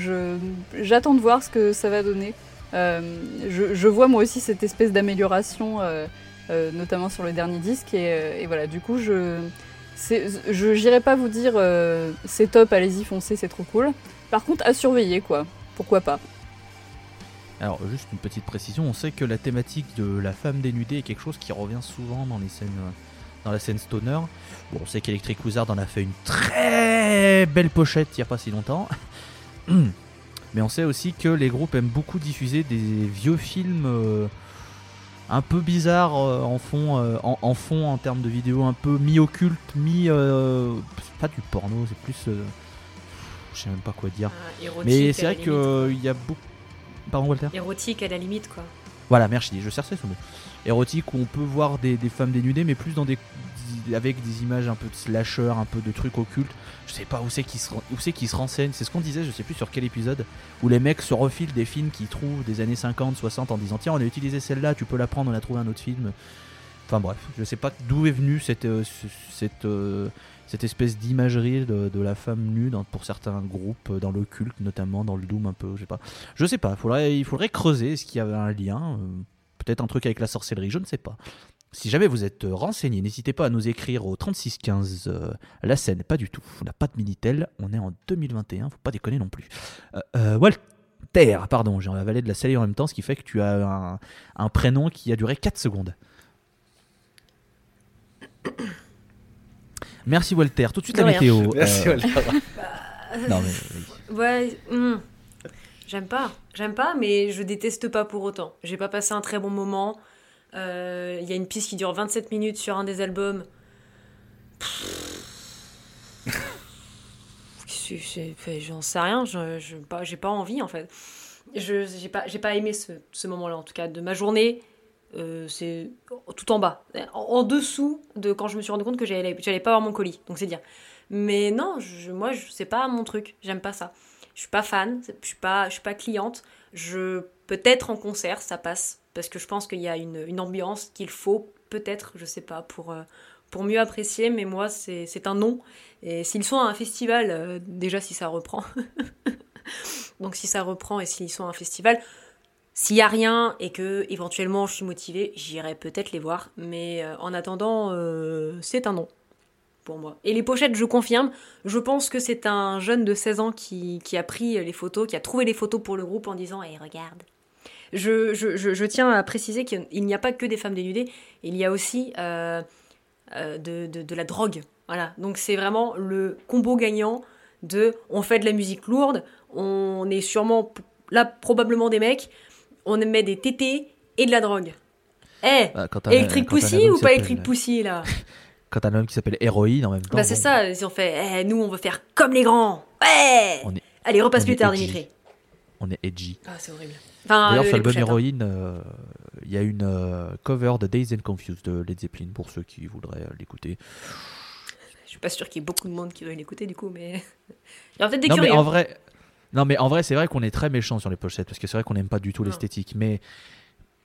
J'attends de voir ce que ça va donner. Je, vois moi aussi cette espèce d'amélioration, notamment sur le dernier disque, et, voilà. Du coup, je, je, j'irai pas vous dire c'est top, allez-y, foncez, c'est trop cool. Par contre, à surveiller, quoi. Pourquoi pas Alors, juste une petite précision, on sait que la thématique de la femme dénudée est quelque chose qui revient souvent dans les scènes, euh, dans la scène stoner. Bon, on sait qu'Electric Wizard en a fait une très belle pochette il n'y a pas si longtemps. Mais on sait aussi que les groupes aiment beaucoup diffuser des vieux films euh, un peu bizarres euh, en, fond, euh, en, en fond en termes de vidéos, un peu mi-occulte, mi... pas du porno, c'est plus... je sais même pas quoi dire. Ah, Mais c'est vrai qu'il y a beaucoup... Pardon Walter Érotique à la limite, quoi. voilà, merci, je cherchais ce mot. Érotique où on peut voir des, des femmes dénudées, mais plus dans des avec des images un peu de slasher, un peu de trucs occultes. Je sais pas où c'est qu'ils se, où c'est qu'ils se renseignent. C'est ce qu'on disait, je sais plus sur quel épisode, où les mecs se refilent des films qu'ils trouvent des années 50, 60 en disant tiens, on a utilisé celle-là, tu peux la prendre, on a trouvé un autre film. Enfin bref, je sais pas d'où est venue cette, euh, cette, euh, cette espèce d'imagerie de, la femme nue pour certains groupes, euh, dans l'occulte notamment, dans le doom un peu, je sais pas. Je sais pas, il faudrait creuser, est-ce qu'il y avait un lien euh, Peut-être un truc avec la sorcellerie, je ne sais pas. Si jamais vous êtes euh, renseigné, n'hésitez pas à nous écrire au 3615 euh, la scène, pas du tout. On n'a pas de Minitel, on est en 2021, faut pas déconner non plus. Walter, pardon, j'ai avalé de la salée en même temps, ce qui fait que tu as un, un prénom qui a duré 4 secondes. Merci Walter, tout de suite De la rien. météo. Merci, Euh, Walter. non, mais. Ouais, hmm. j'aime pas. J'aime pas, mais je déteste pas pour autant. J'ai pas passé un très bon moment. Euh, Il y a une piste qui dure 27 minutes sur un des albums. J'en sais rien, je- je- pas- j'ai pas envie en fait. Je j'ai pas, j'ai pas aimé ce, ce moment-là en tout cas de ma journée. Euh, c'est tout en bas, en, dessous de quand je me suis rendu compte que j'allais pas avoir mon colis, donc c'est dire. Mais non, moi, je, c'est pas mon truc. J'aime pas ça. Je suis pas fan, je suis pas, suis pas cliente. Je peut-être en concert, ça passe parce que je pense qu'il y a une, une ambiance qu'il faut peut-être, je sais pas, pour euh, pour mieux apprécier. Mais moi, c'est c'est un non. Et s'ils sont à un festival, euh, déjà si ça reprend. Donc si ça reprend et s'ils sont à un festival, s'il y a rien et que éventuellement je suis motivée, j'irai peut-être les voir. Mais euh, en attendant, euh, c'est un non pour moi. Et les pochettes, je confirme, je pense que c'est un jeune de 16 ans qui, a pris les photos, qui a trouvé les photos pour le groupe en disant Hé, regarde. Je, tiens à préciser qu'il n'y a pas que des femmes dénudées, il y a aussi euh, de, la drogue. Voilà. Donc c'est vraiment le combo gagnant de on fait de la musique lourde, on est sûrement là probablement des mecs, on met des tétés et de la drogue. Eh, Bah, t'as un Pussy album ou pas Electric Pussy là? Quand t'as un homme qui s'appelle Héroïne en même temps. Bah c'est bon, ça, ils ont fait, eh, nous on veut faire comme les grands. Ouais On est- Allez, repasse plus tard. Dimitri. On est edgy. Ah, c'est horrible. Enfin, D'ailleurs, euh, sur l'album hein. Héroïne, euh, il y a une euh, cover de Days and Confused de Led Zeppelin pour ceux qui voudraient euh, l'écouter. Je suis pas sûr qu'il y ait beaucoup de monde qui veuille l'écouter du coup, mais. Il y aura peut-être des Non mais curieux. en vrai, non mais en vrai, c'est vrai qu'on est très méchant sur les pochettes parce que c'est vrai qu'on n'aime pas du tout l'esthétique. Mais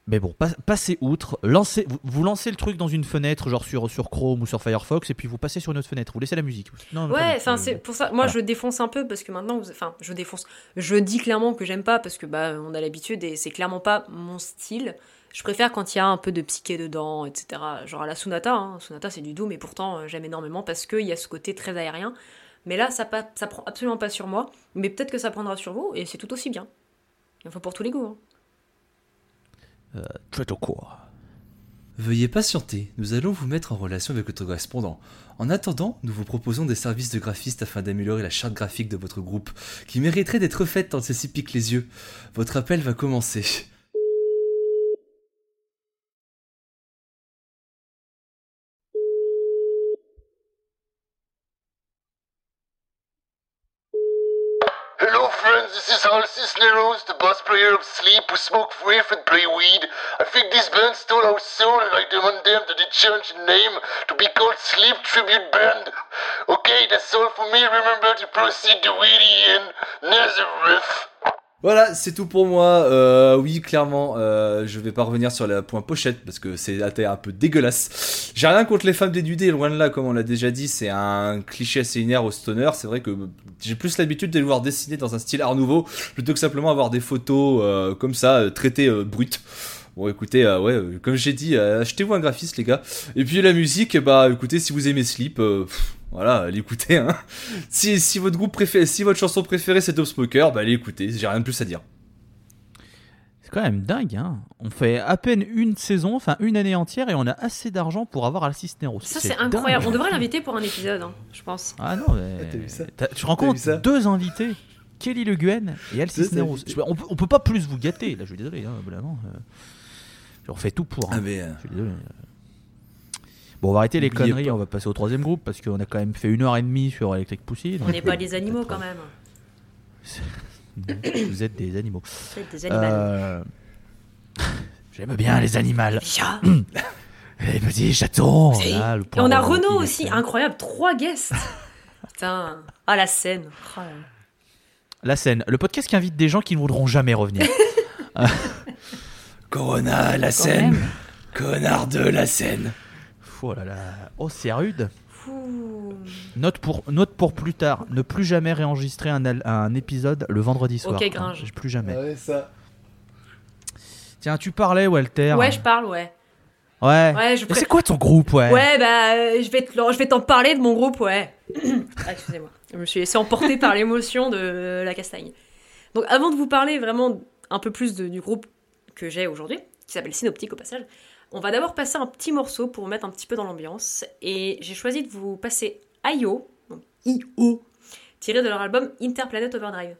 mais bon, pas- passez outre, lancez, vous, vous lancez le truc dans une fenêtre, genre sur sur Chrome ou sur Firefox, et puis vous passez sur une autre fenêtre. Vous laissez la musique. Non, Ouais, enfin c'est pour ça. Moi, voilà. je défonce un peu parce que maintenant, vous- enfin, je défonce. Je dis clairement que j'aime pas parce que bah, on a l'habitude et c'est clairement pas mon style. Je préfère quand il y a un peu de psyché dedans, etc. Genre à la Sonata. Hein. Sonata, c'est du doux, mais pourtant euh, j'aime énormément parce qu'il y a ce côté très aérien. Mais là, ça, pas, ça prend absolument pas sur moi. Mais peut-être que ça prendra sur vous et c'est tout aussi bien. Il faut pour tous les goûts. hein. Très au court. Veuillez patienter, nous allons vous mettre en relation avec votre correspondant. En attendant, nous vous proposons des services de graphiste afin d'améliorer la charte graphique de votre groupe, qui mériterait d'être faite tant celle-ci pique les yeux. Votre appel va commencer. This is the bass player of Sleep who smoke reef and play weed. I think this band stole our soul and I demand them that they change the name to be called Sleep Tribute Band. Okay, that's all for me. Remember to proceed to Weedy in Nazareth. Voilà, c'est tout pour moi. Euh, oui, clairement, euh, je vais pas revenir sur le point pochette parce que c'est un peu dégueulasse. J'ai rien contre les femmes dénudées, loin de là, comme on l'a déjà dit, c'est un cliché assez linéaire au stoner. C'est vrai que j'ai plus l'habitude de les voir dessiner dans un style art nouveau plutôt que simplement avoir des photos euh, comme ça, euh, traitées euh, brutes. Bon, écoutez, euh, ouais, euh, comme j'ai dit, euh, achetez-vous un graphiste, les gars. Et puis la musique, bah, écoutez, si vous aimez Sleep, euh, pff, voilà, l'écoutez. Hein. Si, si votre groupe préféré, si votre chanson préférée c'est Dope Smoker, bah allez écouter. J'ai rien de plus à dire. C'est quand même dingue, hein. On fait à peine une saison, enfin une année entière, et on a assez d'argent pour avoir Alcis Nero. Ça, c'est incroyable. On devrait l'inviter pour un épisode, hein, je pense. Ah non, mais. t'as vu ça Tu ça Deux invités Kelly Le Guen et Alcis Nero. on peut pas plus vous gâter, là, je suis désolé, hein, euh, On fait tout pour. hein. Ah, mais. euh, Je suis désolé. Bon, on va arrêter les conneries, pas. on va passer au troisième groupe parce qu'on a quand même fait une heure et demie sur Electric Pussy. On n'est pas euh, des animaux quand même. Vous êtes des animaux. Vous êtes des animaux. Euh, J'aime bien les animaux. Les petits chatons. Si. là, le Et point on a les aussi, incroyable, trois guests. Putain, ah la scène. Oh. La scène, le podcast qui invite des gens qui ne voudront jamais revenir. Corona, la scène. Connard de la scène. oh là là. Oh, c'est rude. Note pour, note pour plus tard. Ne plus jamais réenregistrer un, al- un épisode le vendredi soir. Ok, Gringe. Hein, plus jamais. Ouais, ça. Tiens, tu parlais, Walter. Ouais, je parle, ouais. Ouais. Ouais, je c'est quoi ton groupe, ouais? Ouais, bah, euh, je vais te- je vais t'en parler de mon groupe, ouais. ah, excusez-moi. Je me suis laissé emporter par l'émotion de la castagne. Donc, avant de vous parler vraiment un peu plus de- du groupe que j'ai aujourd'hui, qui s'appelle Synoptique au passage, on va d'abord passer un petit morceau pour mettre un petit peu dans l'ambiance. Et j'ai choisi de vous passer IO, donc I.O., tiré de leur album Interplanet Overdrive.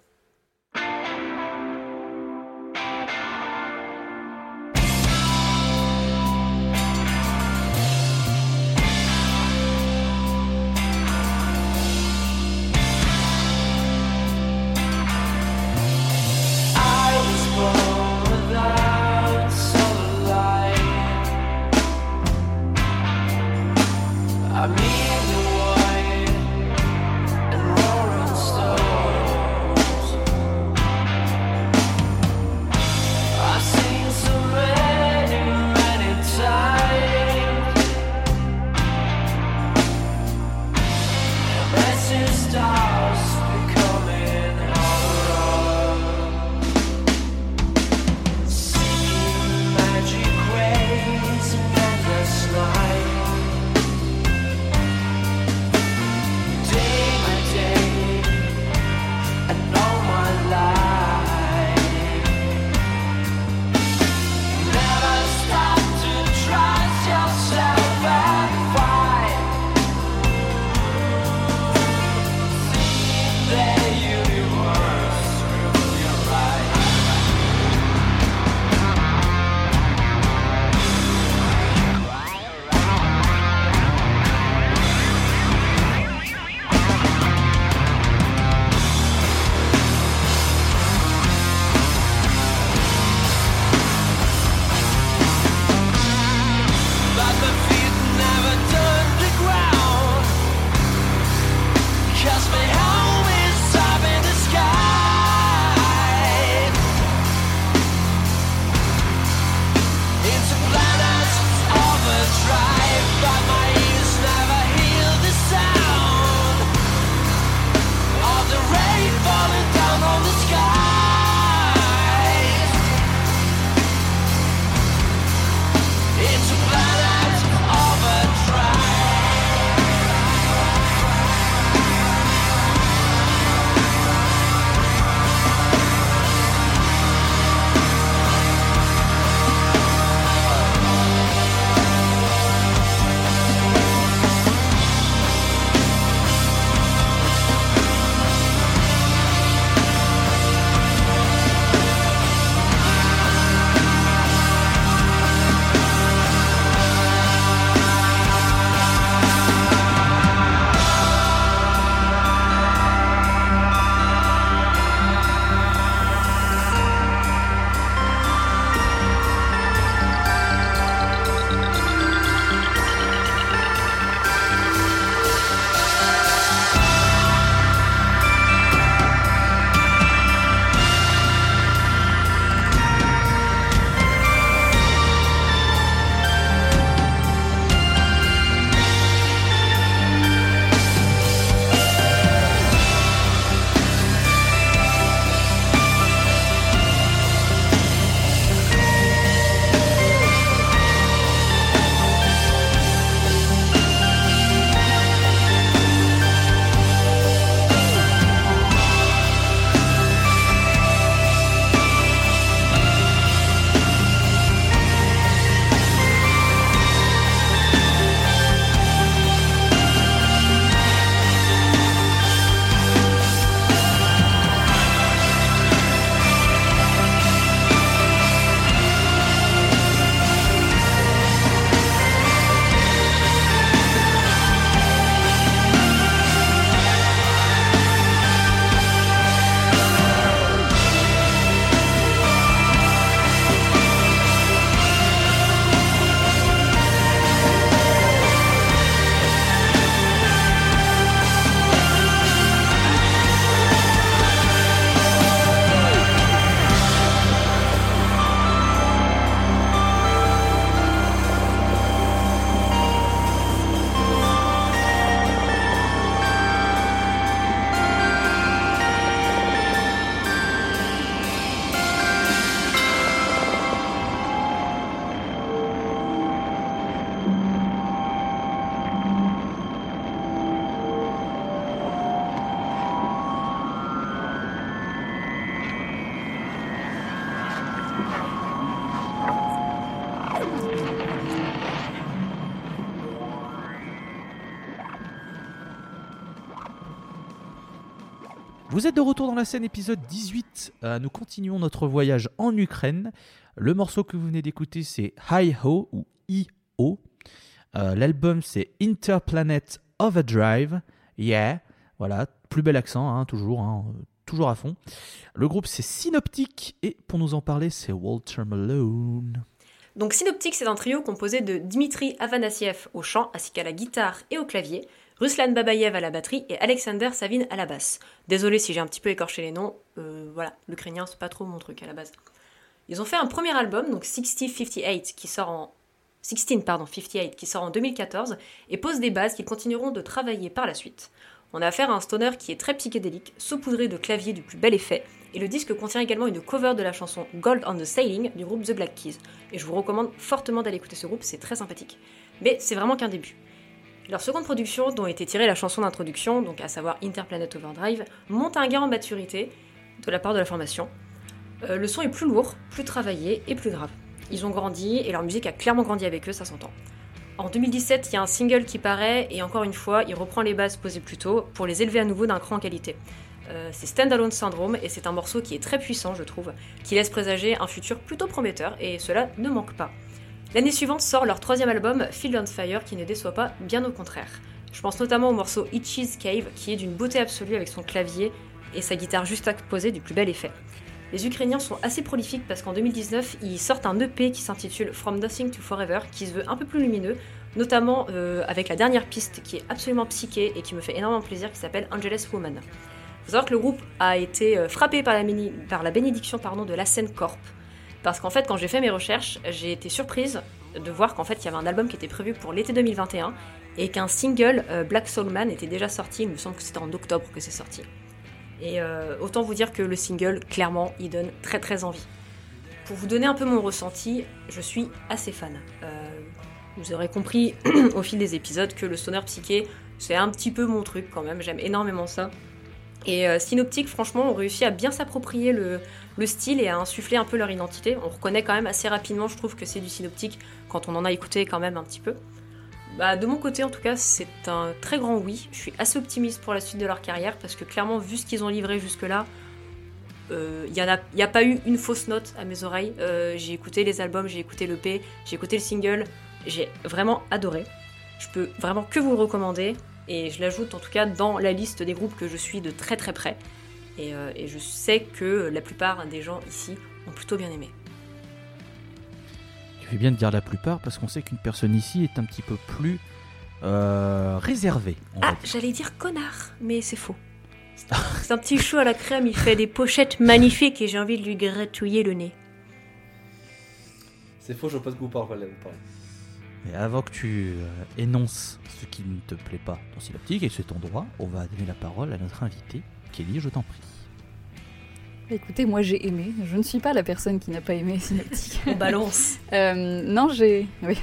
Vous êtes de retour dans la scène épisode 18. Euh, nous continuons notre voyage en Ukraine. Le morceau que vous venez d'écouter c'est Hi Ho ou I-O. Euh, L'album c'est Interplanet Overdrive. Yeah, voilà, plus bel accent, hein, toujours, hein, toujours à fond. Le groupe c'est Synoptic et pour nous en parler c'est Walter Malone. Donc Synoptic, c'est un trio composé de Dmitri Avanassiev au chant, ainsi qu'à la guitare et au clavier, Ruslan Babayev à la batterie et Alexander Savin à la basse. Désolé si j'ai un petit peu écorché les noms, euh, voilà, l'ukrainien c'est pas trop mon truc à la base. Ils ont fait un premier album, donc 6058, qui sort en 16 pardon, 58, qui sort en 2014 et pose des bases qu'ils continueront de travailler par la suite. On a affaire à un stoner qui est très psychédélique, saupoudré de claviers du plus bel effet, et le disque contient également une cover de la chanson Gold on the Sailing du groupe The Black Keys. Et je vous recommande fortement d'aller écouter ce groupe, c'est très sympathique. Mais c'est vraiment qu'un début. Leur seconde production, dont était tirée la chanson d'introduction, donc à savoir Interplanet Overdrive, monte un gain en maturité de la part de la formation. Euh, le son est plus lourd, plus travaillé et plus grave. Ils ont grandi et leur musique a clairement grandi avec eux, ça s'entend. En 2017, il y a un single qui paraît et encore une fois, il reprend les bases posées plus tôt pour les élever à nouveau d'un cran en qualité. Euh, c'est Standalone Syndrome et c'est un morceau qui est très puissant, je trouve, qui laisse présager un futur plutôt prometteur et cela ne manque pas. L'année suivante sort leur troisième album, Field on Fire, qui ne déçoit pas, bien au contraire. Je pense notamment au morceau Itchy's Cave, qui est d'une beauté absolue avec son clavier et sa guitare juste à poser du plus bel effet. Les Ukrainiens sont assez prolifiques parce qu'en 2019, ils sortent un EP qui s'intitule From Nothing to Forever, qui se veut un peu plus lumineux, notamment euh, avec la dernière piste qui est absolument psyché et qui me fait énormément plaisir, qui s'appelle Angeles Woman. Faut savoir que le groupe a été euh, frappé par la, par bénédiction pardon, de la scène Corp, parce qu'en fait, quand j'ai fait mes recherches, j'ai été surprise de voir qu'en fait, il y avait un album qui était prévu pour l'été 2021 et qu'un single, euh, Black Soul Man, était déjà sorti. Il me semble que c'était en octobre que c'est sorti. Et euh, autant vous dire que le single, clairement, il donne très très envie. Pour vous donner un peu mon ressenti, je suis assez fan. Euh, vous aurez compris au fil des épisodes que le stoner psyché, c'est un petit peu mon truc quand même. J'aime énormément ça. Et Synoptic, franchement, ont réussi à bien s'approprier le, le style et à insuffler un peu leur identité. On reconnaît quand même assez rapidement, je trouve que c'est du synoptique quand on en a écouté quand même un petit peu. Bah, de mon côté, en tout cas, c'est un très grand oui. Je suis assez optimiste pour la suite de leur carrière parce que clairement, vu ce qu'ils ont livré jusque-là, il euh, n'y a, pas eu une fausse note à mes oreilles. Euh, j'ai écouté les albums, j'ai écouté le P, j'ai écouté le single, j'ai vraiment adoré. Je peux vraiment que vous le recommander et je l'ajoute en tout cas dans la liste des groupes que je suis de très très près. Euh, et, je sais que la plupart des gens ici ont plutôt bien aimé. Bien de dire la plupart parce qu'on sait qu'une personne ici est un petit peu plus euh, réservée. Ah, j'allais dire connard, mais c'est faux. C'est un petit chou à la crème, il fait des pochettes magnifiques et j'ai envie de lui gratouiller le nez. C'est faux, je vois pas de goût par Mais avant que tu euh, énonces ce qui ne te plaît pas dans Synoptique, et c'est ton droit, on va donner la parole à notre invité, Kelly, je t'en prie. Écoutez, moi j'ai aimé. Je ne suis pas la personne qui n'a pas aimé Synoptique. On balance. Euh, non, j'ai. Oui.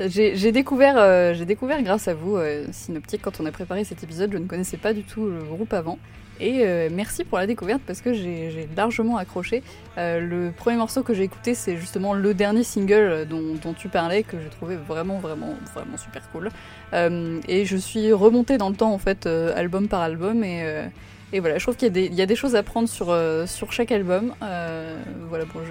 J'ai découvert, euh, j'ai découvert grâce à vous euh, Synoptique quand on a préparé cet épisode. Je ne connaissais pas du tout le groupe avant. Et merci pour la découverte parce que j'ai largement accroché. le premier morceau que j'ai écouté, c'est justement le dernier single dont, dont tu parlais, que j'ai trouvé vraiment, vraiment, vraiment super cool. et je suis remontée dans le temps, en fait, album par album. Et et voilà, je trouve qu'il y, a des choses à prendre sur, euh, chaque album. Euh, voilà, bon,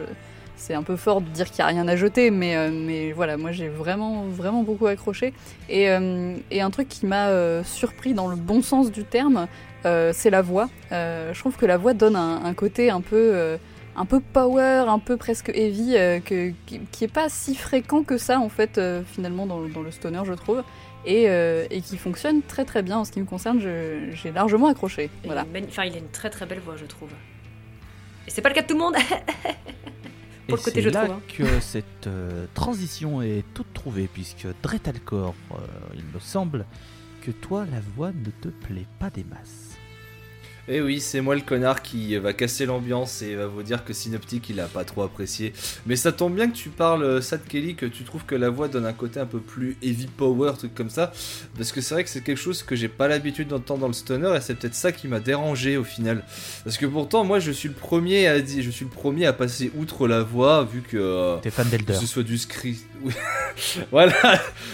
c'est un peu fort de dire qu'il n'y a rien à jeter, mais, euh, mais voilà, moi j'ai vraiment, vraiment beaucoup accroché. Et, un truc qui m'a surpris dans le bon sens du terme, c'est la voix. je trouve que la voix donne un, côté un peu un peu power, un peu presque heavy, qui, n'est est pas si fréquent que ça en fait finalement dans, le stoner je trouve. Euh, et, qui fonctionne très très bien en ce qui me concerne. J'ai largement accroché. Voilà. Il, enfin, il a une très très belle voix, je trouve. Et c'est pas le cas de tout le monde. Pour et le côté, je là trouve. Hein. que cette euh, transition est toute trouvée, puisque Dretalcor, euh, il me semble que toi, la voix ne te plaît pas des masses. Et eh oui, c'est moi le connard qui va casser l'ambiance et va vous dire que Synoptique il a pas trop apprécié. Mais ça tombe bien que tu parles, Sad Kelly, que tu trouves que la voix donne un côté un peu plus heavy power, truc comme ça. Parce que c'est vrai que c'est quelque chose que j'ai pas l'habitude d'entendre dans le stoner et c'est peut-être ça qui m'a dérangé au final. Parce que pourtant, moi je suis le premier à dire, je suis le premier à passer outre la voix vu que. Euh, T'es fan d'Elder. Que ce soit du script. voilà,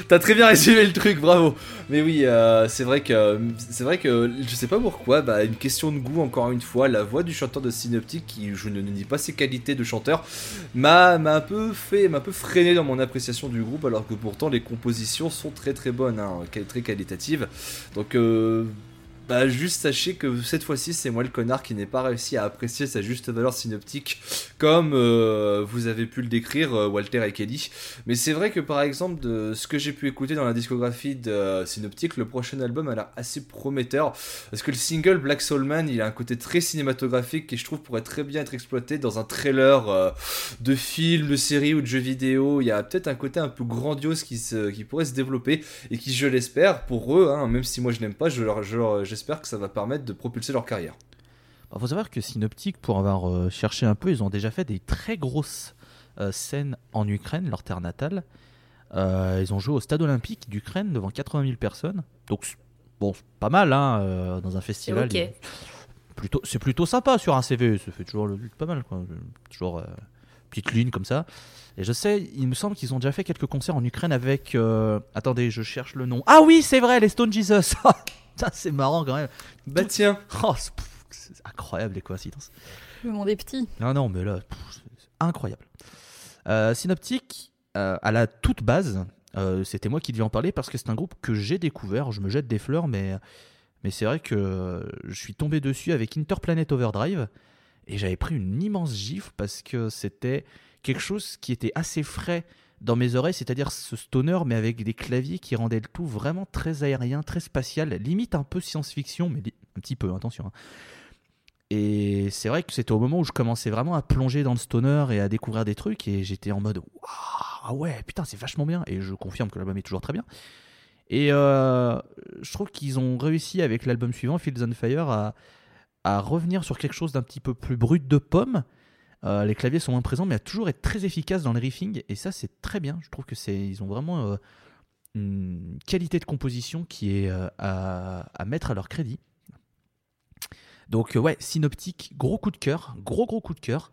t'as très bien résumé le truc, bravo. Mais oui, euh, c'est vrai que c'est vrai que je sais pas pourquoi, bah une question de goût, encore une fois. La voix du chanteur de Synoptic, qui je ne nie pas ses qualités de chanteur, m'a un peu fait, m'a un peu freiné dans mon appréciation du groupe, alors que pourtant les compositions sont très très bonnes, hein, très qualitatives. Donc euh, bah juste sachez que cette fois-ci c'est moi le connard qui n'ai pas réussi à apprécier sa juste valeur synoptique comme euh, vous avez pu le décrire euh, Walter et Kelly. Mais c'est vrai que par exemple de ce que j'ai pu écouter dans la discographie de euh, Synoptic, le prochain album a l'air assez prometteur parce que le single Black Soul Man il a un côté très cinématographique qui je trouve pourrait très bien être exploité dans un trailer euh, de film, de série ou de jeu vidéo. Il y a peut-être un côté un peu grandiose qui, se, qui pourrait se développer et qui je l'espère pour eux, hein, même si moi je n'aime pas, je leur- je leur- j'espère que ça va permettre de propulser leur carrière. Il Bah, faut savoir que Synoptic, pour avoir euh, cherché un peu, ils ont déjà fait des très grosses euh, scènes en Ukraine, leur terre natale. Euh, ils ont joué au stade olympique d'Ukraine devant 80 000 personnes. Donc, c'est- bon, pas mal hein, euh, dans un festival. Plutôt, c'est plutôt sympa sur un CV, ça fait toujours le, pas mal. Quoi. Toujours euh, petite ligne comme ça. Et je sais, il me semble qu'ils ont déjà fait quelques concerts en Ukraine avec. euh, attendez, je cherche le nom. Ah oui, c'est vrai, les Stone Jesus. Putain, c'est marrant quand même. Bah tiens, Oh, c'est incroyable les coïncidences. Le monde est petit. Non, non, mais là, pff, c'est incroyable. Euh, Synoptic, euh, à la toute base, euh, c'était moi qui devais en parler parce que c'est un groupe que j'ai découvert. Je me jette des fleurs, mais, mais c'est vrai que je suis tombé dessus avec Interplanet Overdrive et j'avais pris une immense gifle parce que c'était quelque chose qui était assez frais dans mes oreilles, c'est-à-dire ce stoner, mais avec des claviers qui rendaient le tout vraiment très aérien, très spatial, limite un peu science-fiction, mais un petit peu, attention. hein. Et c'est vrai que c'était au moment où je commençais vraiment à plonger dans le stoner et à découvrir des trucs, et j'étais en mode Waouh, ah ouais, putain, c'est vachement bien. Et je confirme que l'album est toujours très bien. Et euh, je trouve qu'ils ont réussi avec l'album suivant, Fields on Fire, à revenir sur quelque chose d'un petit peu plus brut de pomme. Euh, les claviers sont moins présents, mais à toujours être très efficace dans le riffing. Et ça, c'est très bien. Je trouve que c'est, ils ont vraiment euh, une qualité de composition qui est euh, à, mettre à leur crédit. Donc ouais, Synoptique, gros coup de cœur, gros gros coup de cœur.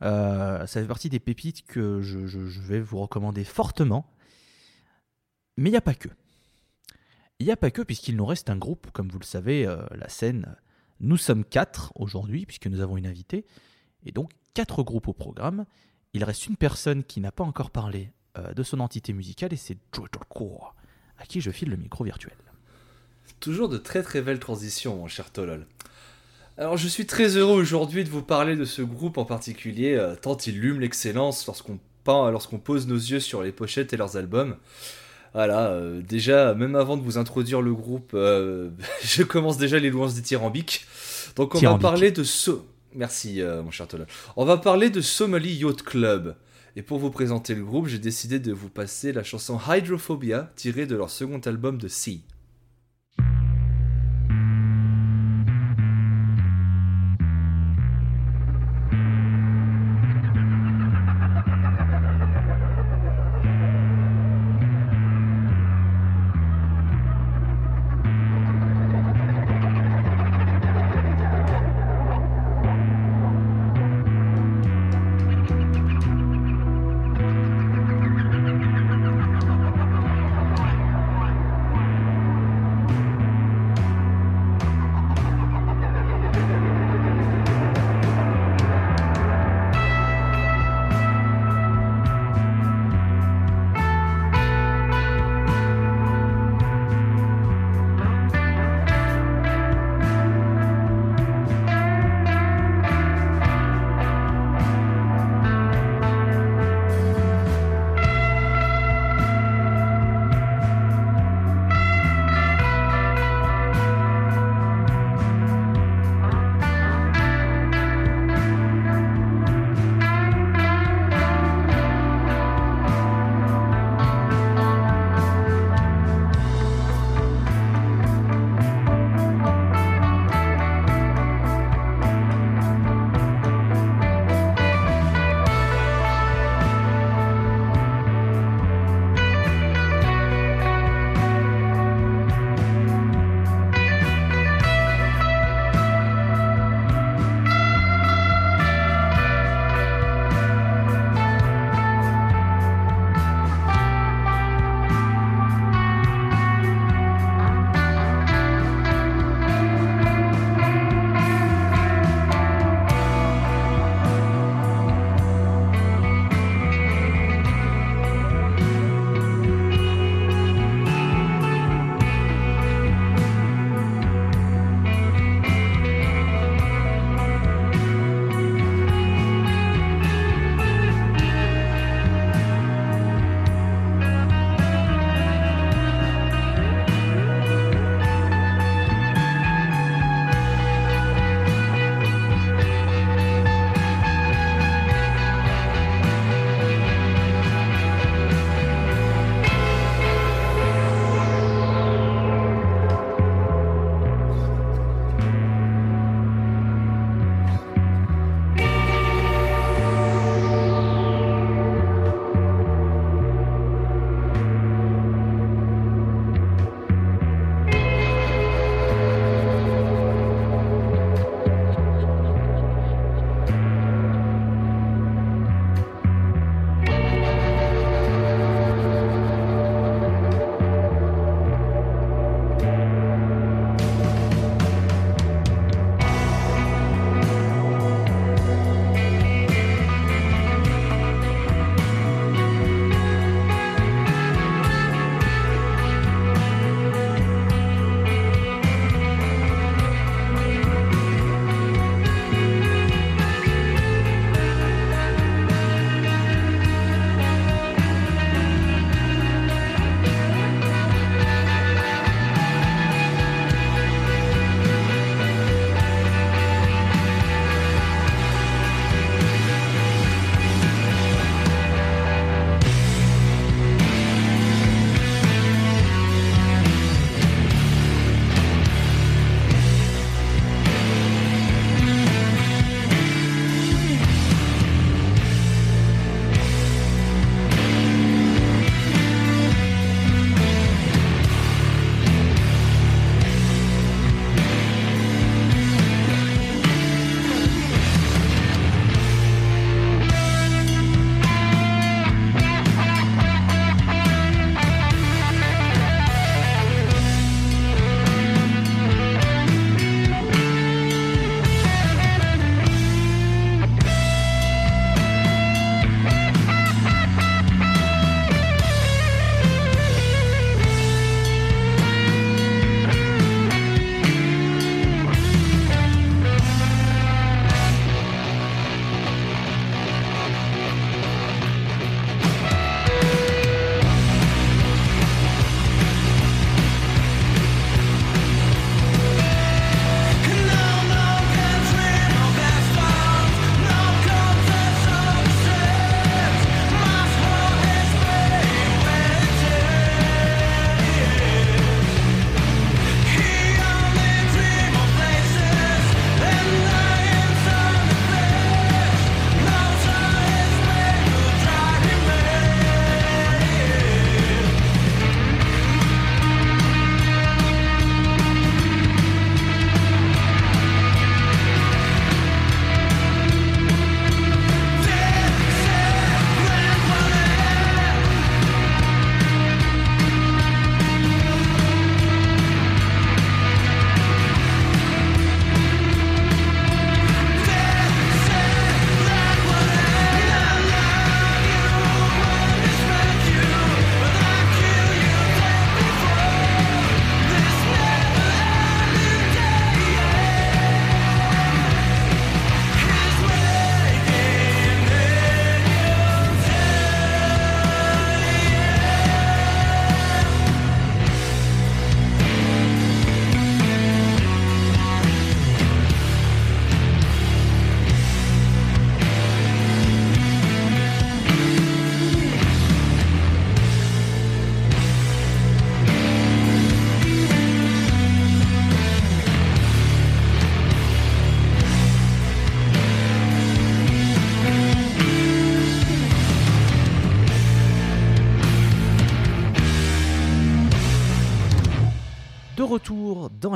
Ça fait partie des pépites que je, je- vais vous recommander fortement. Mais il n'y a pas que. Il n'y a pas que, puisqu'il nous reste un groupe, comme vous le savez, la scène, nous sommes quatre aujourd'hui, puisque nous avons une invitée, et donc quatre groupes au programme. Il reste une personne qui n'a pas encore parlé euh, de son entité musicale, et c'est Joe Tolcourt, à qui je file le micro virtuel. Toujours de très très belles transitions, mon cher Tolol. Alors je suis très heureux aujourd'hui de vous parler de ce groupe en particulier, euh, tant il lume l'excellence lorsqu'on lorsqu'on pose nos yeux sur les pochettes et leurs albums. Voilà, euh, déjà, même avant de vous introduire le groupe, euh, je commence déjà les louanges dithyrambiques. Donc on va parler de So... Merci euh, mon cher Tolol. On va parler de Somali Yacht Club. Et pour vous présenter le groupe, j'ai décidé de vous passer la chanson Hydrophobia tirée de leur second album de Sea.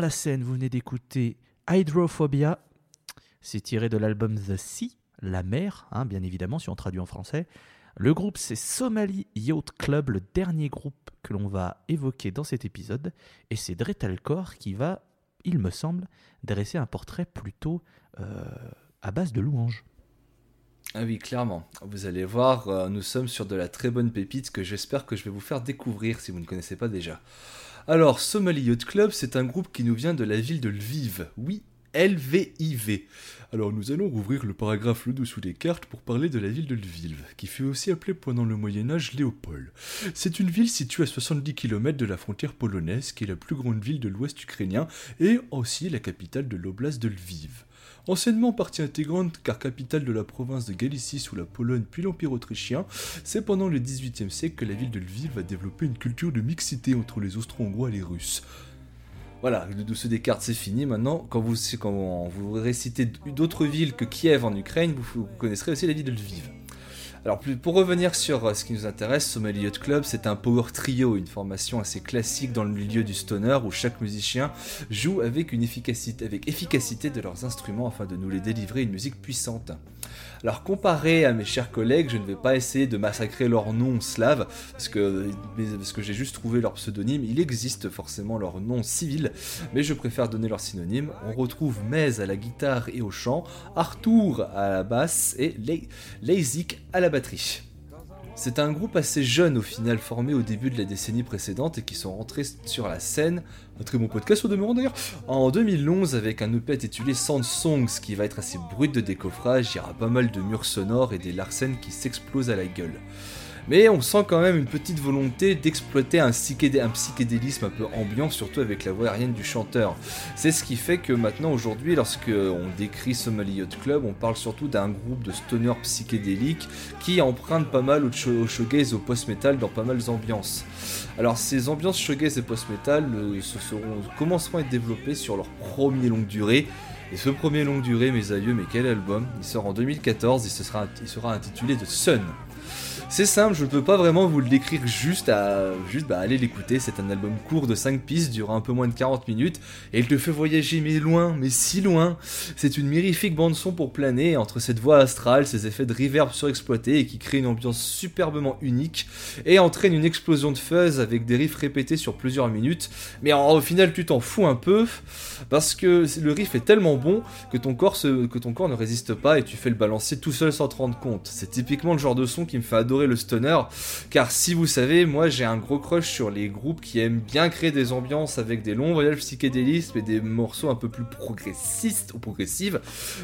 La scène, vous venez d'écouter Hydrophobia. C'est tiré de l'album The Sea, la mer, hein, bien évidemment, si on traduit en français. Le groupe, c'est Somali Yacht Club, le dernier groupe que l'on va évoquer dans cet épisode. Et c'est Dretalcore qui va, il me semble, dresser un portrait plutôt euh, à base de louanges. Ah oui, clairement. Vous allez voir, euh, nous sommes sur de la très bonne pépite que j'espère que je vais vous faire découvrir si vous ne connaissez pas déjà. Alors, Somali Yacht Club, c'est un groupe qui nous vient de la ville de Lviv. Oui, L-V-I-V. Alors nous allons rouvrir le paragraphe le dessous des cartes pour parler de la ville de Lviv, qui fut aussi appelée pendant le Moyen Âge Léopold. C'est une ville située à 70 km de la frontière polonaise, qui est la plus grande ville de l'ouest ukrainien, et aussi la capitale de l'oblast de Lviv. Anciennement partie intégrante car capitale de la province de Galicie sous la Pologne puis l'Empire autrichien, c'est pendant le XVIIIe siècle que la ville de Lviv va développer une culture de mixité entre les Austro-Hongrois et les Russes. Voilà, le dessous des cartes c'est fini. Maintenant, quand vous, quand vous récitez d'autres villes que Kiev en Ukraine, vous, vous connaisserez aussi la ville de Lviv. Alors pour revenir sur euh, ce qui nous intéresse, Somali Yacht Club, c'est un power trio, une formation assez classique dans le milieu du stoner où chaque musicien joue avec une efficacité, avec efficacité de leurs instruments afin de nous les délivrer une musique puissante. Alors comparé à mes chers collègues, je ne vais pas essayer de massacrer leur nom slave, parce que, parce que j'ai juste trouvé leur pseudonyme, il existe forcément leur nom civil, mais je préfère donner leur synonyme. On retrouve Mez à la guitare et au chant, Arthur à la basse et Leizik à la batterie. C'est un groupe assez jeune au final, formé au début de la décennie précédente et qui sont rentrés sur la scène, un très bon podcast au demeurant d'ailleurs, en 2011 avec un EP intitulé Sand Songs qui va être assez brut de décoffrage, il y aura pas mal de murs sonores et des Larsen qui s'explosent à la gueule mais on sent quand même une petite volonté d'exploiter un, psychédélisme un peu ambiant, surtout avec la voix aérienne du chanteur. C'est ce qui fait que maintenant, aujourd'hui, lorsque on décrit Somali Yacht Club, on parle surtout d'un groupe de stoner psychédéliques qui empruntent pas mal au, showgaze, au post-metal dans pas mal d'ambiances. Alors ces ambiances showgaze et post-metal euh, commenceront à être développées sur leur premier longue durée, et ce premier longue durée, mes aïeux, mais quel album? Il sort en 2014 et ce sera, il sera intitulé The Sun. C'est simple, je ne peux pas vraiment vous le décrire juste à juste bah, aller l'écouter. C'est un album court de 5 pistes, durant un peu moins de 40 minutes, et il te fait voyager mais loin, mais si loin. C'est une mirifique bande son pour planer entre cette voix astrale, ces effets de reverb surexploités et qui crée une ambiance superbement unique et entraîne une explosion de fuzz avec des riffs répétés sur plusieurs minutes. Mais au final, tu t'en fous un peu parce que le riff est tellement bon que ton corps que ton corps ne résiste pas et tu fais le balancer tout seul sans te rendre compte. C'est typiquement le genre de son qui me fait adorer le stoner, car si vous savez, moi j'ai un gros crush sur les groupes qui aiment bien créer des ambiances avec des longs voyages psychédélistes et des morceaux un peu plus progressistes ou progressives,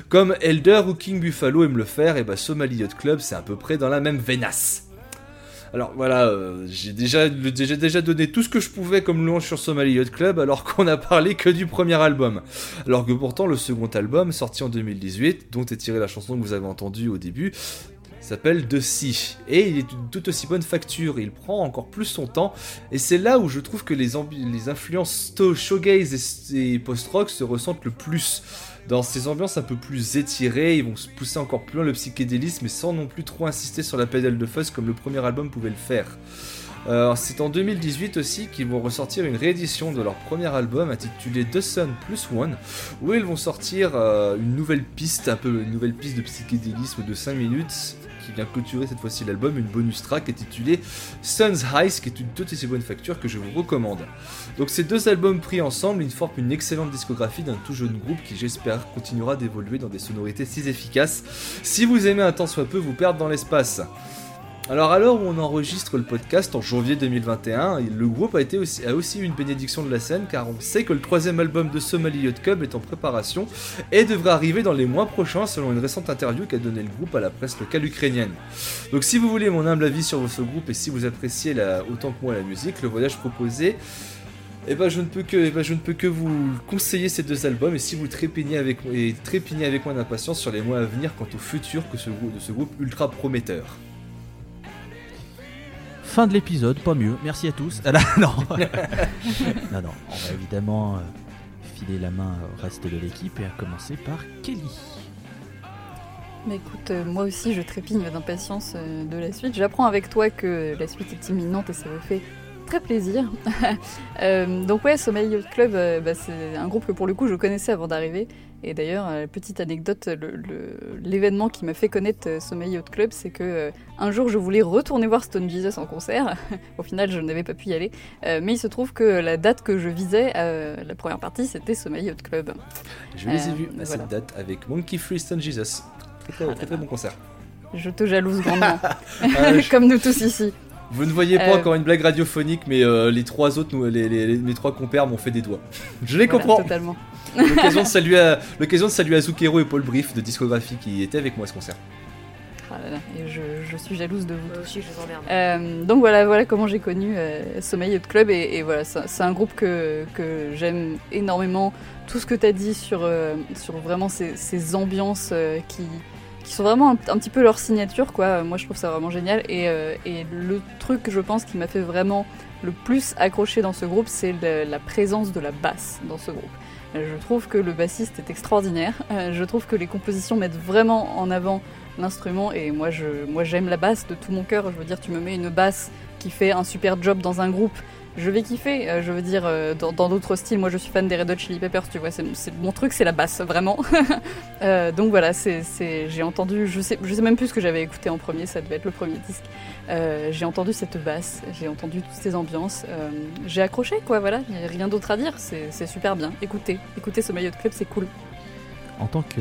comme Elder ou King Buffalo aiment le faire, et bah Somali Yacht Club c'est à peu près dans la même venasse. Alors voilà, euh, j'ai déjà, déjà donné tout ce que je pouvais comme louange sur Somali Club alors qu'on a parlé que du premier album. Alors que pourtant le second album, sorti en 2018, dont est tirée la chanson que vous avez entendue au début, s'appelle De Si et il est tout aussi bonne facture. Il prend encore plus son temps et c'est là où je trouve que les, influences showgaze et, post-rock se ressentent le plus. Dans ces ambiances un peu plus étirées, ils vont se pousser encore plus loin le psychédélisme mais sans non plus trop insister sur la pédale de fuzz comme le premier album pouvait le faire. Euh, c'est en 2018 aussi qu'ils vont ressortir une réédition de leur premier album intitulé The Sun Plus One, où ils vont sortir euh, une nouvelle piste, un peu une nouvelle piste de psychédélisme de 5 minutes qui vient clôturer cette fois-ci l'album, une bonus track intitulée Sun's Heist, qui est une toute aussi bonne facture que je vous recommande. Donc ces deux albums pris ensemble, ils forment une excellente discographie d'un tout jeune groupe qui j'espère continuera d'évoluer dans des sonorités si efficaces. Si vous aimez un temps soit peu vous perdre dans l'espace. Alors à l'heure où on enregistre le podcast en janvier 2021, le groupe a, été aussi, une bénédiction de la scène car on sait que le troisième album de Somali Yacht Club est en préparation et devrait arriver dans les mois prochains selon une récente interview qu'a donné le groupe à la presse locale ukrainienne. Donc si vous voulez mon humble avis sur ce groupe et si vous appréciez autant que moi la musique, le voyage proposé eh ben, je ne peux que, eh ben, je ne peux que vous conseiller ces deux albums et si vous trépignez avec, et trépignez avec moi d'impatience sur les mois à venir quant au futur de ce groupe ultra prometteur. Fin de l'épisode, pas mieux. Merci à tous. Ah, non. non, on va évidemment euh, filer la main au reste de l'équipe et à commencer par Kelly. Mais écoute, euh, moi aussi je trépigne d'impatience euh, de la suite. J'apprends avec toi que la suite est imminente et ça me fait très plaisir. Donc ouais, Sommeil Club, bah, c'est un groupe que pour le coup je connaissais avant d'arriver. Et d'ailleurs, euh, petite anecdote, l'événement qui m'a fait connaître euh, Sommeil Yacht Club, c'est que euh, un jour je voulais retourner voir Stone Jesus en concert. Au final, je n'avais pas pu y aller. Euh, mais il se trouve que la date que je visais, euh, la première partie, c'était Sommeil Yacht Club. Je les ai vus à cette date avec Monkey Freestone Jesus. Très très, très, très bon concert. Je te jalouse grandement, Ah, je- comme nous tous ici. Vous ne voyez pas Euh, encore une blague radiophonique, mais euh, les trois autres, nous, les, les- les- mes trois compères m'ont fait des doigts. Je les Voilà, comprends. totalement. L'occasion de saluer, à- l'occasion de saluer Azukero et Paul Brief de Discographie qui étaient avec moi à ce concert. Ah là là, et je, je suis jalouse de vous. Moi aussi, je vous emmerde. Euh, donc voilà, voilà comment j'ai connu euh, Sommeil Yacht Club et, et voilà, c'est c'est un groupe que, que j'aime énormément. Tout ce que tu as dit sur, euh, sur vraiment ces, ces ambiances euh, qui, qui sont vraiment un, un petit peu leur signature, quoi. Moi, je trouve ça vraiment génial. Et, euh, et le truc, je pense, qui m'a fait vraiment le plus accrocher dans ce groupe, c'est le- la présence de la basse dans ce groupe. Je trouve que le bassiste est extraordinaire. Euh, Je trouve que les compositions mettent vraiment en avant l'instrument et moi moi j'aime la basse de tout mon cœur. Je veux dire, tu me mets une basse qui fait un super job dans un groupe, je vais kiffer. Euh, je veux dire, euh, dans d'autres styles, moi je suis fan des Red Hot Chili Peppers, tu vois, c'est mon truc, c'est la basse, vraiment. Euh, donc voilà, j'ai entendu, je sais, je sais même plus ce que j'avais écouté en premier, ça devait être le premier disque. Euh, j'ai entendu cette basse, j'ai entendu toutes ces ambiances, euh, j'ai accroché quoi, voilà, il n'y a rien d'autre à dire, c'est super bien. Écoutez, écoutez ce maillot de club, c'est cool. En tant que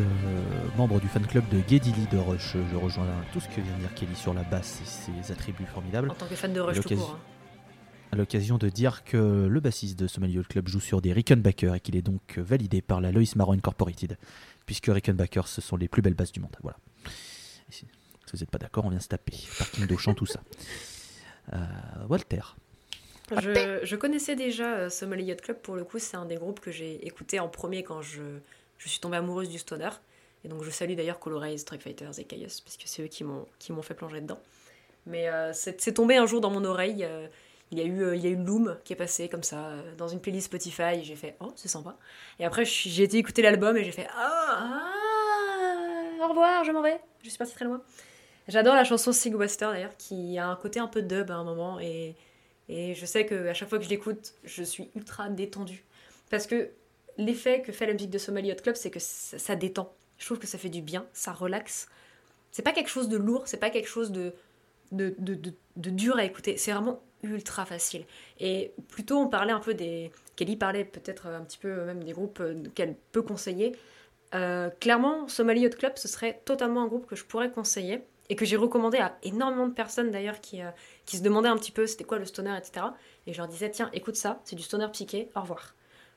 membre du fan club de Geddy de Rush, je rejoins tout ce que vient de dire Kelly sur la basse et ses attributs formidables. En tant que fan de Rush tout court. hein. L'occasion de dire que le bassiste de Somalia Club joue sur des Rickenbacker et qu'il est donc validé par la Lois Marron Incorporated, puisque Rickenbacker ce sont les plus belles basses du monde. Voilà. Si vous n'êtes pas d'accord, on vient se taper. Parking d'Auchan, tout ça. Euh, Walter. Je, connaissais déjà euh, Somali Yacht Club, pour le coup, c'est un des groupes que j'ai écouté en premier quand je, je suis tombée amoureuse du stoner. Et donc je salue d'ailleurs Colorize, Strike Fighters et Chaos, parce que c'est eux qui m'ont fait plonger dedans. Mais euh, c'est tombé un jour dans mon oreille. Il y a eu, euh, il y a eu Loom qui est passé comme ça euh, dans une playlist Spotify. J'ai fait oh c'est sympa. Et après j'ai été écouter l'album et j'ai fait ah, ah, au revoir, je m'en vais. Je suis partie très loin. J'adore la chanson Sig Wester d'ailleurs qui a un côté un peu dub à un moment et et je sais que à chaque fois que je l'écoute, je suis ultra détendue. Parce que l'effet que fait la musique de Somali Hot Club, c'est que ça, détend. Je trouve que ça fait du bien, ça relaxe. C'est pas quelque chose de lourd, c'est pas quelque chose de, de- de dur à écouter. C'est vraiment ultra facile. Et plutôt, on parlait un peu des. Kelly parlait peut-être un petit peu même des groupes euh, qu'elle peut conseiller. Euh, clairement, Somali Hot Club, ce serait totalement un groupe que je pourrais conseiller et que j'ai recommandé à énormément de personnes d'ailleurs qui, euh, qui se demandaient un petit peu c'était quoi le stoner, etc. Et je leur disais, tiens, écoute ça, c'est du stoner psyché, au revoir.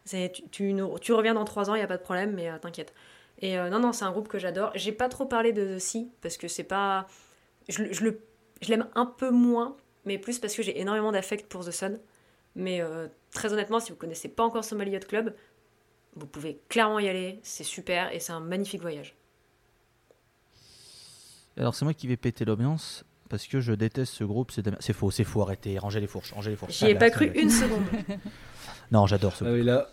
Tu, tu, tu reviens dans trois ans, il n'y a pas de problème, mais t'inquiète. Et non, non, c'est un groupe que j'adore. J'ai pas trop parlé de The Sea, parce que c'est pas. Je, je l'aime un peu moins, mais plus parce que j'ai énormément d'affect pour The Sun. Mais euh, très honnêtement, si vous connaissez pas encore Somali Yacht Club, vous pouvez clairement y aller, c'est super et c'est un magnifique voyage. Alors c'est moi qui vais péter l'ambiance parce que je déteste ce groupe. C'est c'est faux, c'est faux. Arrêtez, rangez les fourches, rangez les fourches. J'y ai Ah, pas là, cru une seconde. Non, j'adore ce Ah groupe. là,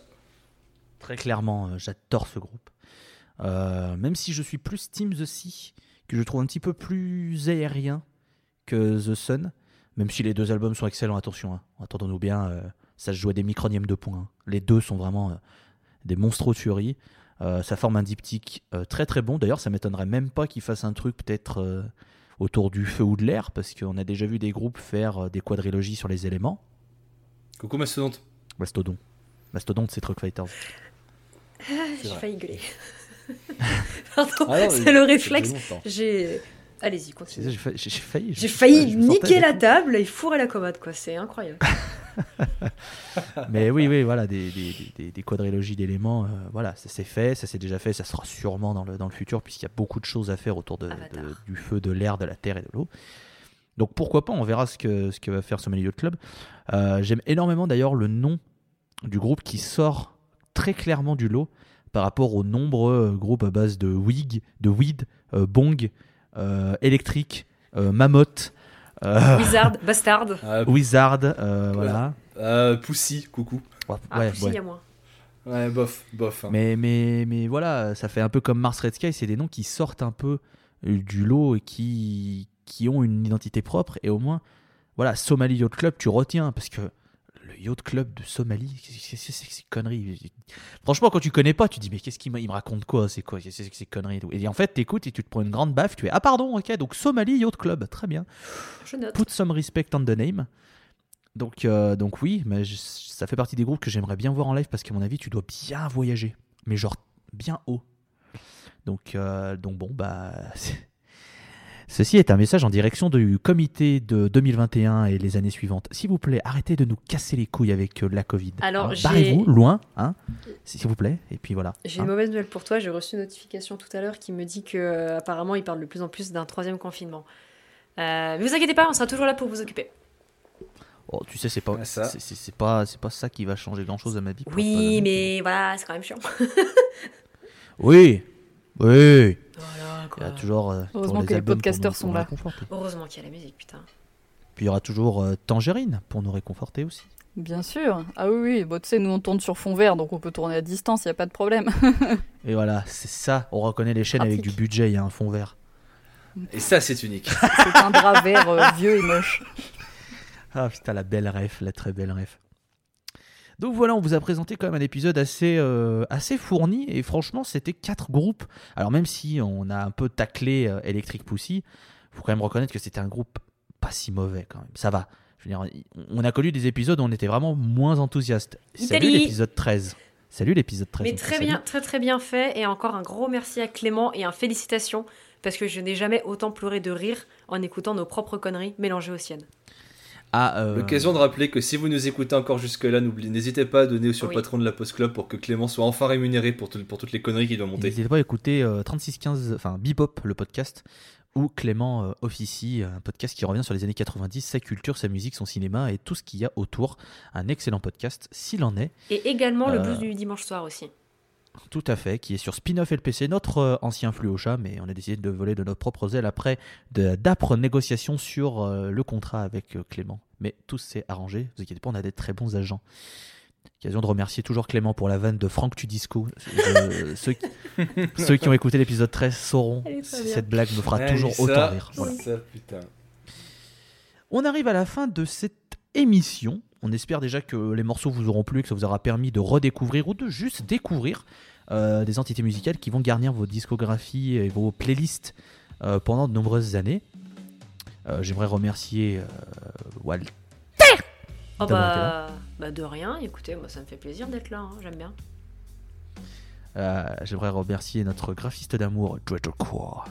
Très clairement, euh, j'adore ce groupe. Euh, même si je suis plus Team The Sea, que je trouve un petit peu plus aérien que The Sun, même si les deux albums sont excellents, attention, hein. entendons-nous bien, euh, ça se joue à des micronièmes de points. hein. Les deux sont vraiment euh, des monstres tueries. Euh, ça forme un diptyque euh, très très bon. D'ailleurs, ça m'étonnerait même pas qu'ils fassent un truc peut-être euh, autour du feu ou de l'air, parce qu'on a déjà vu des groupes faire euh, des quadrilogies sur les éléments. coucou Mastodonte. Mastodon. Mastodonte, c'est Truck Fighters. J'ai vrai. failli gueuler. Pardon, Ah c'est le réflexe. J'ai. Allez-y, continue. J'ai fa- j'ai- j'ai failli. J'ai failli niquer la table et fourrer la commode, quoi. C'est incroyable. Mais oui, oui, voilà, des, des, des- des quadrilogies d'éléments, euh, voilà, ça s'est fait, ça s'est déjà fait, ça sera sûrement dans le, dans le futur, puisqu'il y a beaucoup de choses à faire autour de, de- du feu, de l'air, de la terre et de l'eau. Donc pourquoi pas, on verra ce que, ce que va faire ce Yacht Club. Euh, J'aime énormément d'ailleurs le nom du groupe qui sort très clairement du lot par rapport aux nombreux euh, groupes à base de wig, de weed, euh, bong, électrique, euh, mammoth, euh, Wizard, Bastard. Ah, wizard, euh, voilà. euh, Poussy, coucou. Ouais, Ah, ouais, Pussy, ouais. il y a moins. Ouais, bof, bof. hein. Mais, mais, mais voilà, ça fait un peu comme Mars Red Sky, c'est des noms qui sortent un peu euh, du lot et qui, qui ont une identité propre. Et au moins, voilà, Somali Yacht Club, tu retiens, parce que le Yacht Club de Somalie. Qu'est-ce que c'est que ces conneries Franchement, quand tu connais pas, tu dis mais qu'est-ce qu'il me, raconte quoi? C'est quoi? Qu'est-ce que ces conneries et en fait, t'écoutes et tu te prends une grande baffe. Tu fais ah pardon, ok, donc Somalie Yacht Club, très bien. Je note. Put some respect on the name. Donc, euh, donc oui, mais je- ça fait partie des groupes que j'aimerais bien voir en live parce qu'à mon avis, tu dois bien voyager, mais genre bien haut. Donc, euh, donc bon, bah. Ceci est un message en direction du comité de 2021 et les années suivantes. S'il vous plaît, arrêtez de nous casser les couilles avec euh, la Covid. Alors, Hein, Barrez-vous loin, hein, s'il vous plaît. Et puis voilà. J'ai hein. une mauvaise nouvelle pour toi. J'ai reçu une notification tout à l'heure qui me dit que euh, apparemment il parle de plus en plus d'un troisième confinement. Euh, mais vous inquiétez pas, on sera toujours là pour vous occuper. Oh, tu sais, c'est pas, Ah, ça. c'est- c'est c'est pas, c'est pas ça qui va changer grand-chose à ma vie. Oui, mais voilà, c'est quand même chiant. Oui, oui. Voilà Il y a toujours, euh, toujours Heureusement les que les podcasters nous- sont là. Heureusement qu'il y a la musique, putain. Puis il y aura toujours euh, Tangerine pour nous réconforter aussi. Bien sûr. Ah oui, oui. Bon, tu sais, nous on tourne sur fond vert, donc on peut tourner à distance, il y a pas de problème. Et voilà, c'est ça. On reconnaît les chaînes avec du budget. Il y a un fond vert. Et ça, c'est unique. C'est un drap vert euh, vieux et moche. Ah putain, la belle ref, la très belle ref. Donc voilà, on vous a présenté quand même un épisode assez, euh, assez fourni et franchement, c'était quatre groupes. Alors même si on a un peu taclé euh, Electric Pussy, faut quand même reconnaître que c'était un groupe pas si mauvais quand même. Ça va. Je veux dire, on a connu des épisodes où on était vraiment moins enthousiaste. Salut l'épisode 13. Salut l'épisode 13. Mais très bien, très très bien fait. Et encore un gros merci à Clément et un félicitations. Parce que je n'ai jamais autant pleuré de rire en écoutant nos propres conneries mélangées aux siennes. Euh, L'occasion de rappeler que si vous nous écoutez encore jusque-là, n'hésitez pas à donner sur Oui. le patron de la Post Club pour que Clément soit enfin rémunéré pour, tout- pour toutes les conneries qu'il doit monter. N'hésitez pas à écouter euh, 3615, enfin Bebop, le podcast, où Clément euh, officie, un podcast qui revient sur les années 90, sa culture, sa musique, son cinéma et tout ce qu'il y a autour. Un excellent podcast, s'il en est, Et également le Euh. blues du dimanche soir aussi. Tout à fait, qui est sur Spin-off LPC, notre euh, ancien flux au chat, mais on a décidé de voler de notre propre aile après d'âpres négociations sur euh, le contrat avec euh, Clément. Mais tout s'est arrangé, vous inquiétez pas, on a des très bons agents. Occasion de remercier toujours Clément pour la vanne de Franck Tudisco. Je- ceux, qui, ceux qui ont écouté l'épisode 13 sauront bien. cette blague me fera toujours ça, autant rire. Voilà. Ça, putain. On arrive à la fin de cette émission. On espère déjà que les morceaux vous auront plu, que ça vous aura permis de redécouvrir ou de juste découvrir euh, des entités musicales qui vont garnir vos discographies et vos playlists euh, pendant de nombreuses années. Euh, J'aimerais remercier euh, Walt. Oh bah, bah de rien, écoutez, moi ça me fait plaisir d'être là, hein, j'aime bien. J'aimerais remercier notre graphiste d'amour, Dreadcore.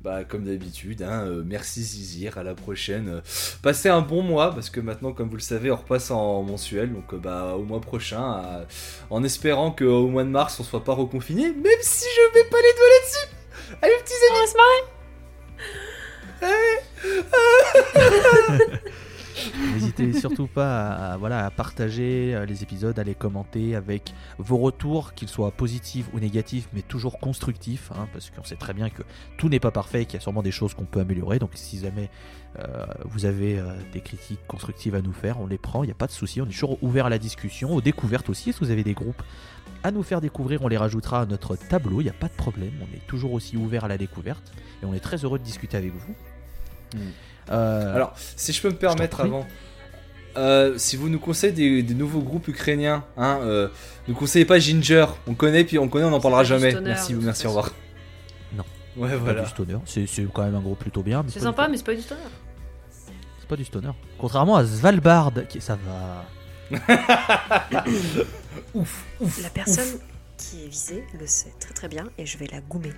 Bah, comme d'habitude, hein, euh, merci Zizir, à la prochaine. Euh, Passez un bon mois, parce que maintenant, comme vous le savez, on repasse en mensuel, donc euh, bah, au mois prochain, en espérant qu'au mois de mars, on soit pas reconfiné, même si je mets pas les doigts là-dessus. Allez, petits amis On va se marrer N'hésitez surtout pas à, partager euh, les épisodes, à les commenter avec vos retours, qu'ils soient positifs ou négatifs, mais toujours constructifs, hein, parce qu'on sait très bien que tout n'est pas parfait et qu'il y a sûrement des choses qu'on peut améliorer. Donc si jamais euh, vous avez euh, des critiques constructives à nous faire, on les prend, il n'y a pas de souci, on est toujours ouvert à la discussion, aux découvertes aussi, si vous avez des groupes à nous faire découvrir, on les rajoutera à notre tableau, il n'y a pas de problème, on est toujours aussi ouvert à la découverte et on est très heureux de discuter avec vous. Euh, Alors, si je peux me permettre avant, euh, si vous nous conseillez des, des nouveaux groupes ukrainiens, hein, euh, ne conseillez pas Ginger. On connaît, puis on connaît, on n'en parlera pas jamais. stoner, merci, merci, au revoir. Non. Ouais, pas voilà. du stoner, c'est c'est quand même un groupe plutôt bien. mais C'est pas du sympa, mais c'est pas du stoner. C'est pas du stoner. Contrairement à Svalbard, qui ça va. Ouf, ouf. La personne qui est visée le sait très très bien et je vais la goumer.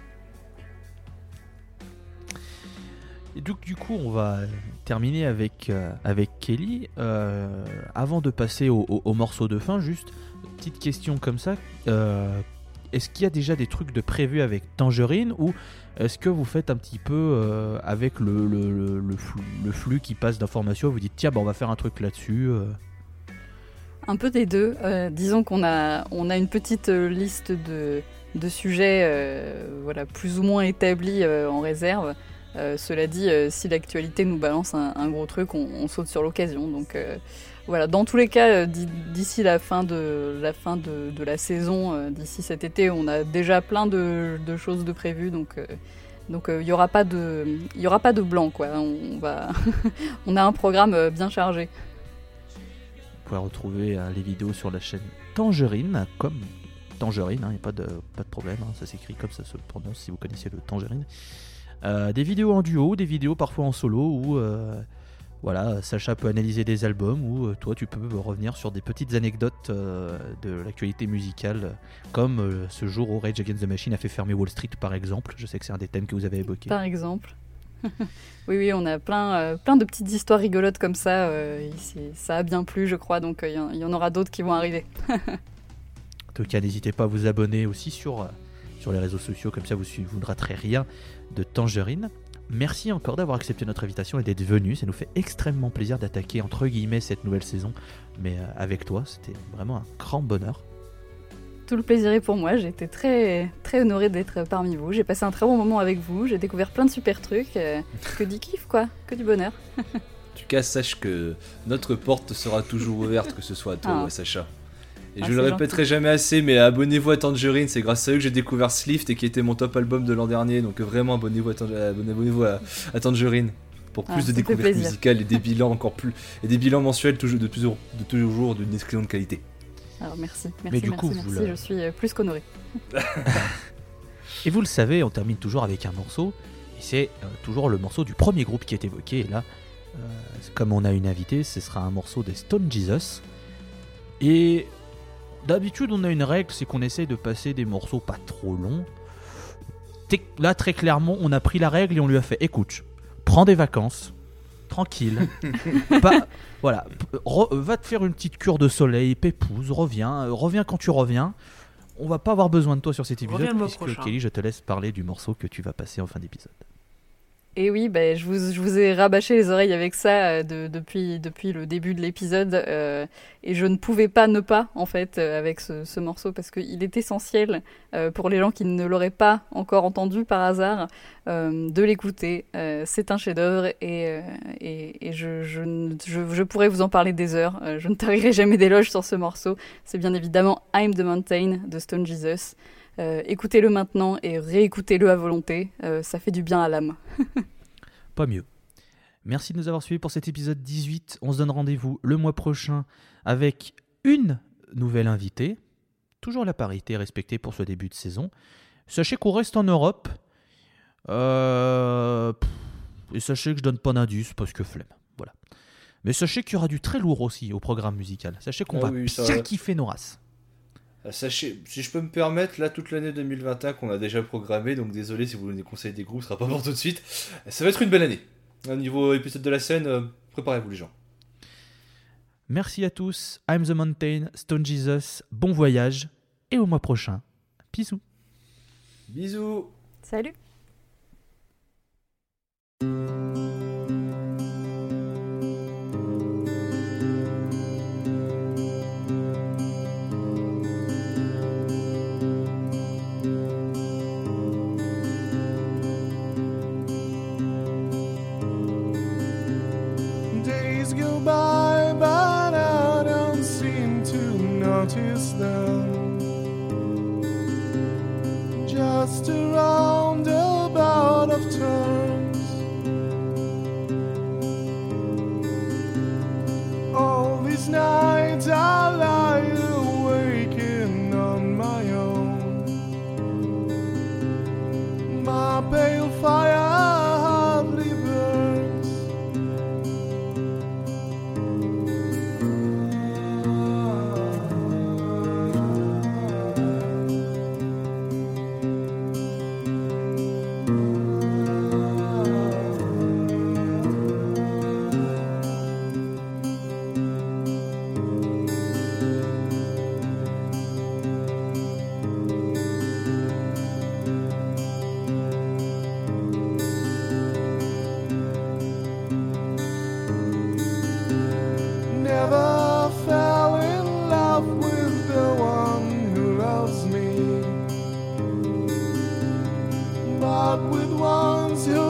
Du coup, on va terminer avec, euh, avec Kelly. Euh, avant de passer au, au- au morceau de fin, juste petite question comme ça. euh, est-ce qu'il y a déjà des trucs de prévu avec Tangerine ou est-ce que vous faites un petit peu avec le, flux, qui passe d'informations Vous dites tiens, bah, on va faire un truc là-dessus. Un peu des deux. Disons qu'on a, on a une petite liste de, de sujets voilà, plus ou moins établis en réserve. Euh, cela dit, euh, si l'actualité nous balance un, gros truc, on, saute sur l'occasion. Donc euh, voilà, dans tous les cas, d'i- d'ici la fin de la, fin de, la saison, d'ici cet été, on a déjà plein de, choses de prévues. Donc donc il n'y aura pas de y aura pas de blanc. On, va on a un programme bien chargé. pouvez retrouver les vidéos sur la chaîne Tangerine, comme Tangerine, il n'y a pas de, pas de problème, hein, ça s'écrit comme ça se prononce si vous connaissez le Tangerine. Euh, des vidéos en duo, des vidéos parfois en solo où euh, voilà, Sacha peut analyser des albums ou euh, toi tu peux revenir sur des petites anecdotes euh, de l'actualité musicale, comme ce jour où Rage Against the Machine a fait fermer Wall Street par exemple. Je sais que c'est un des thèmes que vous avez évoqué. Par exemple. oui, oui, on a plein, plein de petites histoires rigolotes comme ça. Ça a bien plu, je crois, donc il y en- il y, en aura d'autres qui vont arriver. En tout cas, n'hésitez pas à vous abonner aussi sur, sur les réseaux sociaux, comme ça vous, vous ne raterez rien de Tangerine. Merci encore d'avoir accepté notre invitation et d'être venu. Ça nous fait extrêmement plaisir d'attaquer entre guillemets cette nouvelle saison. Mais euh, avec toi, c'était vraiment un grand bonheur. Tout le plaisir est pour moi. J'ai été très, très honorée d'être parmi vous. J'ai passé un très bon moment avec vous. J'ai découvert plein de super trucs. euh, que du kiff, quoi. Que du bonheur. En tout cas, sache que notre porte sera toujours ouverte, que ce soit à toi Ah. ou à Sacha. Et Ah, je le répéterai jamais assez, mais abonnez-vous à Tangerine, c'est grâce à eux que j'ai découvert Slift et qui était mon top album de l'an dernier. Donc vraiment, abonnez-vous à, Tang- abonnez-vous à, à Tangerine pour Ah, plus de découvertes musicales et des bilans encore plus et des bilans mensuels toujours de toujours de toujours d'une excellente qualité. Alors merci, merci, Mais du merci, coup, merci. vous le- Je suis euh, plus qu'honorée. Et vous le savez, on termine toujours avec un morceau. Et c'est euh, toujours le morceau du premier groupe qui est évoqué. Et là, euh, comme on a une invitée, ce sera un morceau des Stone Jesus. Et d'habitude, on a une règle, c'est qu'on essaye de passer des morceaux pas trop longs. Là, très clairement, on a pris la règle et on lui a fait écoute, prends des vacances, tranquille. Pas- voilà, re- va te faire une petite cure de soleil, pépouze, reviens, euh, reviens quand tu reviens. On va pas avoir besoin de toi sur cet épisode puisque prochain. Kelly, je te laisse parler du morceau que tu vas passer en fin d'épisode. Et oui, ben, je, vous, ai rabâché les oreilles avec ça euh, de- depuis, le début de l'épisode. euh, et je ne pouvais pas ne pas, en fait, euh, avec ce, ce morceau, parce qu'il est essentiel pour les gens qui ne l'auraient pas encore entendu par hasard, de l'écouter. C'est un chef-d'œuvre et, je, pourrais vous en parler des heures. Je ne tarirai jamais d'éloges sur ce morceau. C'est bien évidemment I'm the Mountain de Stone Jesus. Euh, écoutez-le maintenant et réécoutez-le à volonté. Euh, ça fait du bien à l'âme. Pas mieux. Merci de nous avoir suivis pour cet épisode 18. On se donne rendez-vous le mois prochain avec une nouvelle invitée. Toujours la parité respectée pour ce début de saison. Sachez qu'on reste en Europe. Euh, Et sachez que je donne pas d'indice parce que flemme. Voilà. Mais sachez qu'il y aura du très lourd aussi au programme musical. Sachez qu'on Ah va oui, bien va. kiffer nos races. Euh, Sachez, si je peux me permettre, là toute l'année 2021 qu'on a déjà programmé, donc désolé si vous voulez des conseils des groupes, ce sera pas pour tout de suite. Ça va être une belle année. Au niveau épisode de la scène, euh, préparez-vous les gens. Merci à tous. I'm the Mountain, Stone Jesus. Bon voyage et au mois prochain. Bisous. Bisous Salut a of turns. All these nights with one's who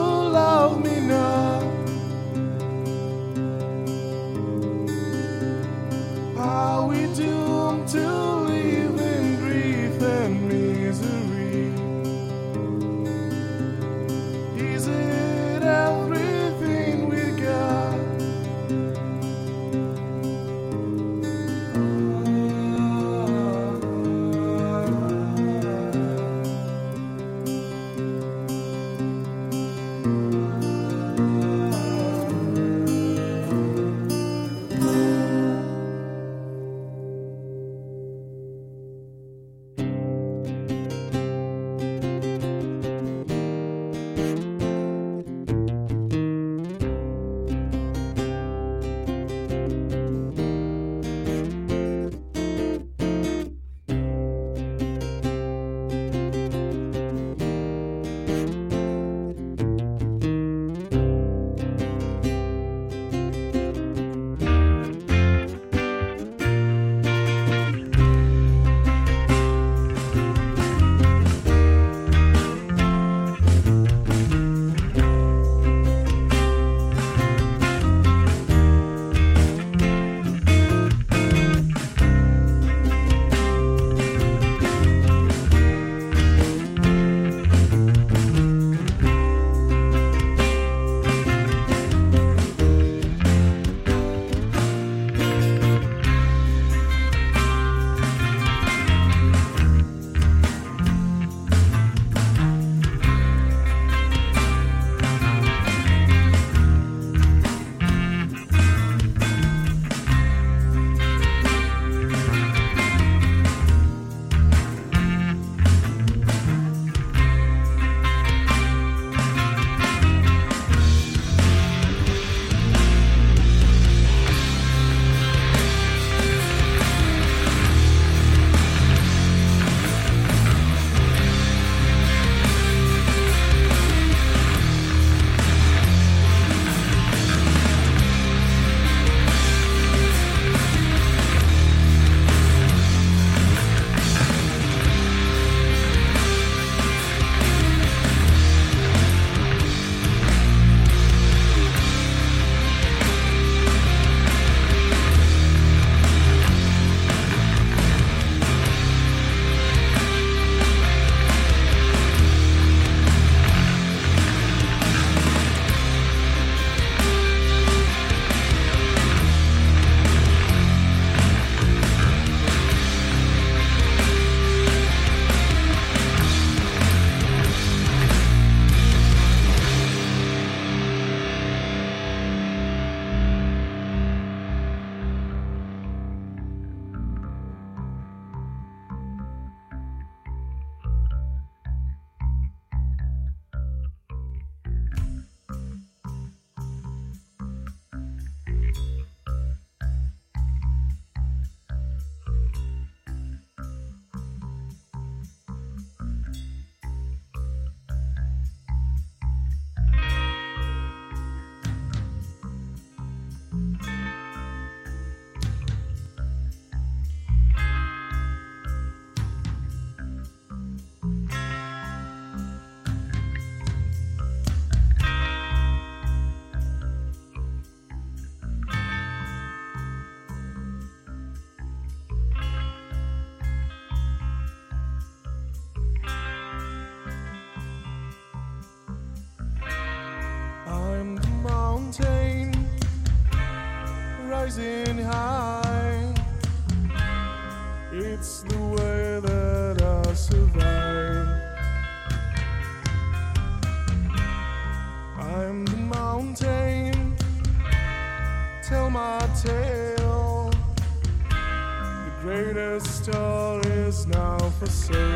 say.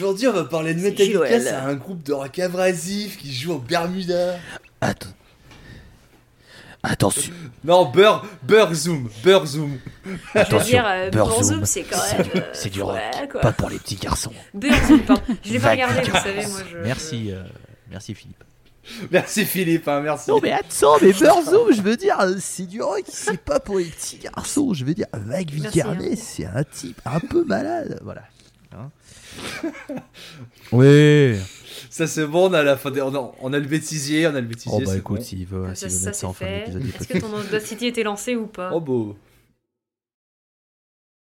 Aujourd'hui, on va parler de C'est Metallica. C'est un groupe de rock abrasif qui joue au Bermuda. Attends. Attention. Non, Burr, Burr Zoom, Burr Zoom. Je veux Attention. dire, euh, Burzum, Burzum, c'est quand même. euh, C'est du rock. ouais, quoi. Pas pour les petits garçons. Burzum, pardon. Je l'ai pas Vague regardé, vous savez, moi je. Merci, euh, merci Philippe. Merci Philippe, hein, merci. Non mais attends, mais Burzum, je veux dire, c'est du rock, c'est pas pour les petits garçons. Je veux dire, Merci, Vicarnet, hein. c'est un type un peu malade, voilà. Hein oui. Ça c'est bon, on a, la fin des- on, a, on a le bêtisier, on a le bêtisier. Oh bah écoute, bon. s'il veut, Ça, s'il veut ça mettre ça en fin fait. Est-ce que ton Audacity était lancé ou pas? Oh bah,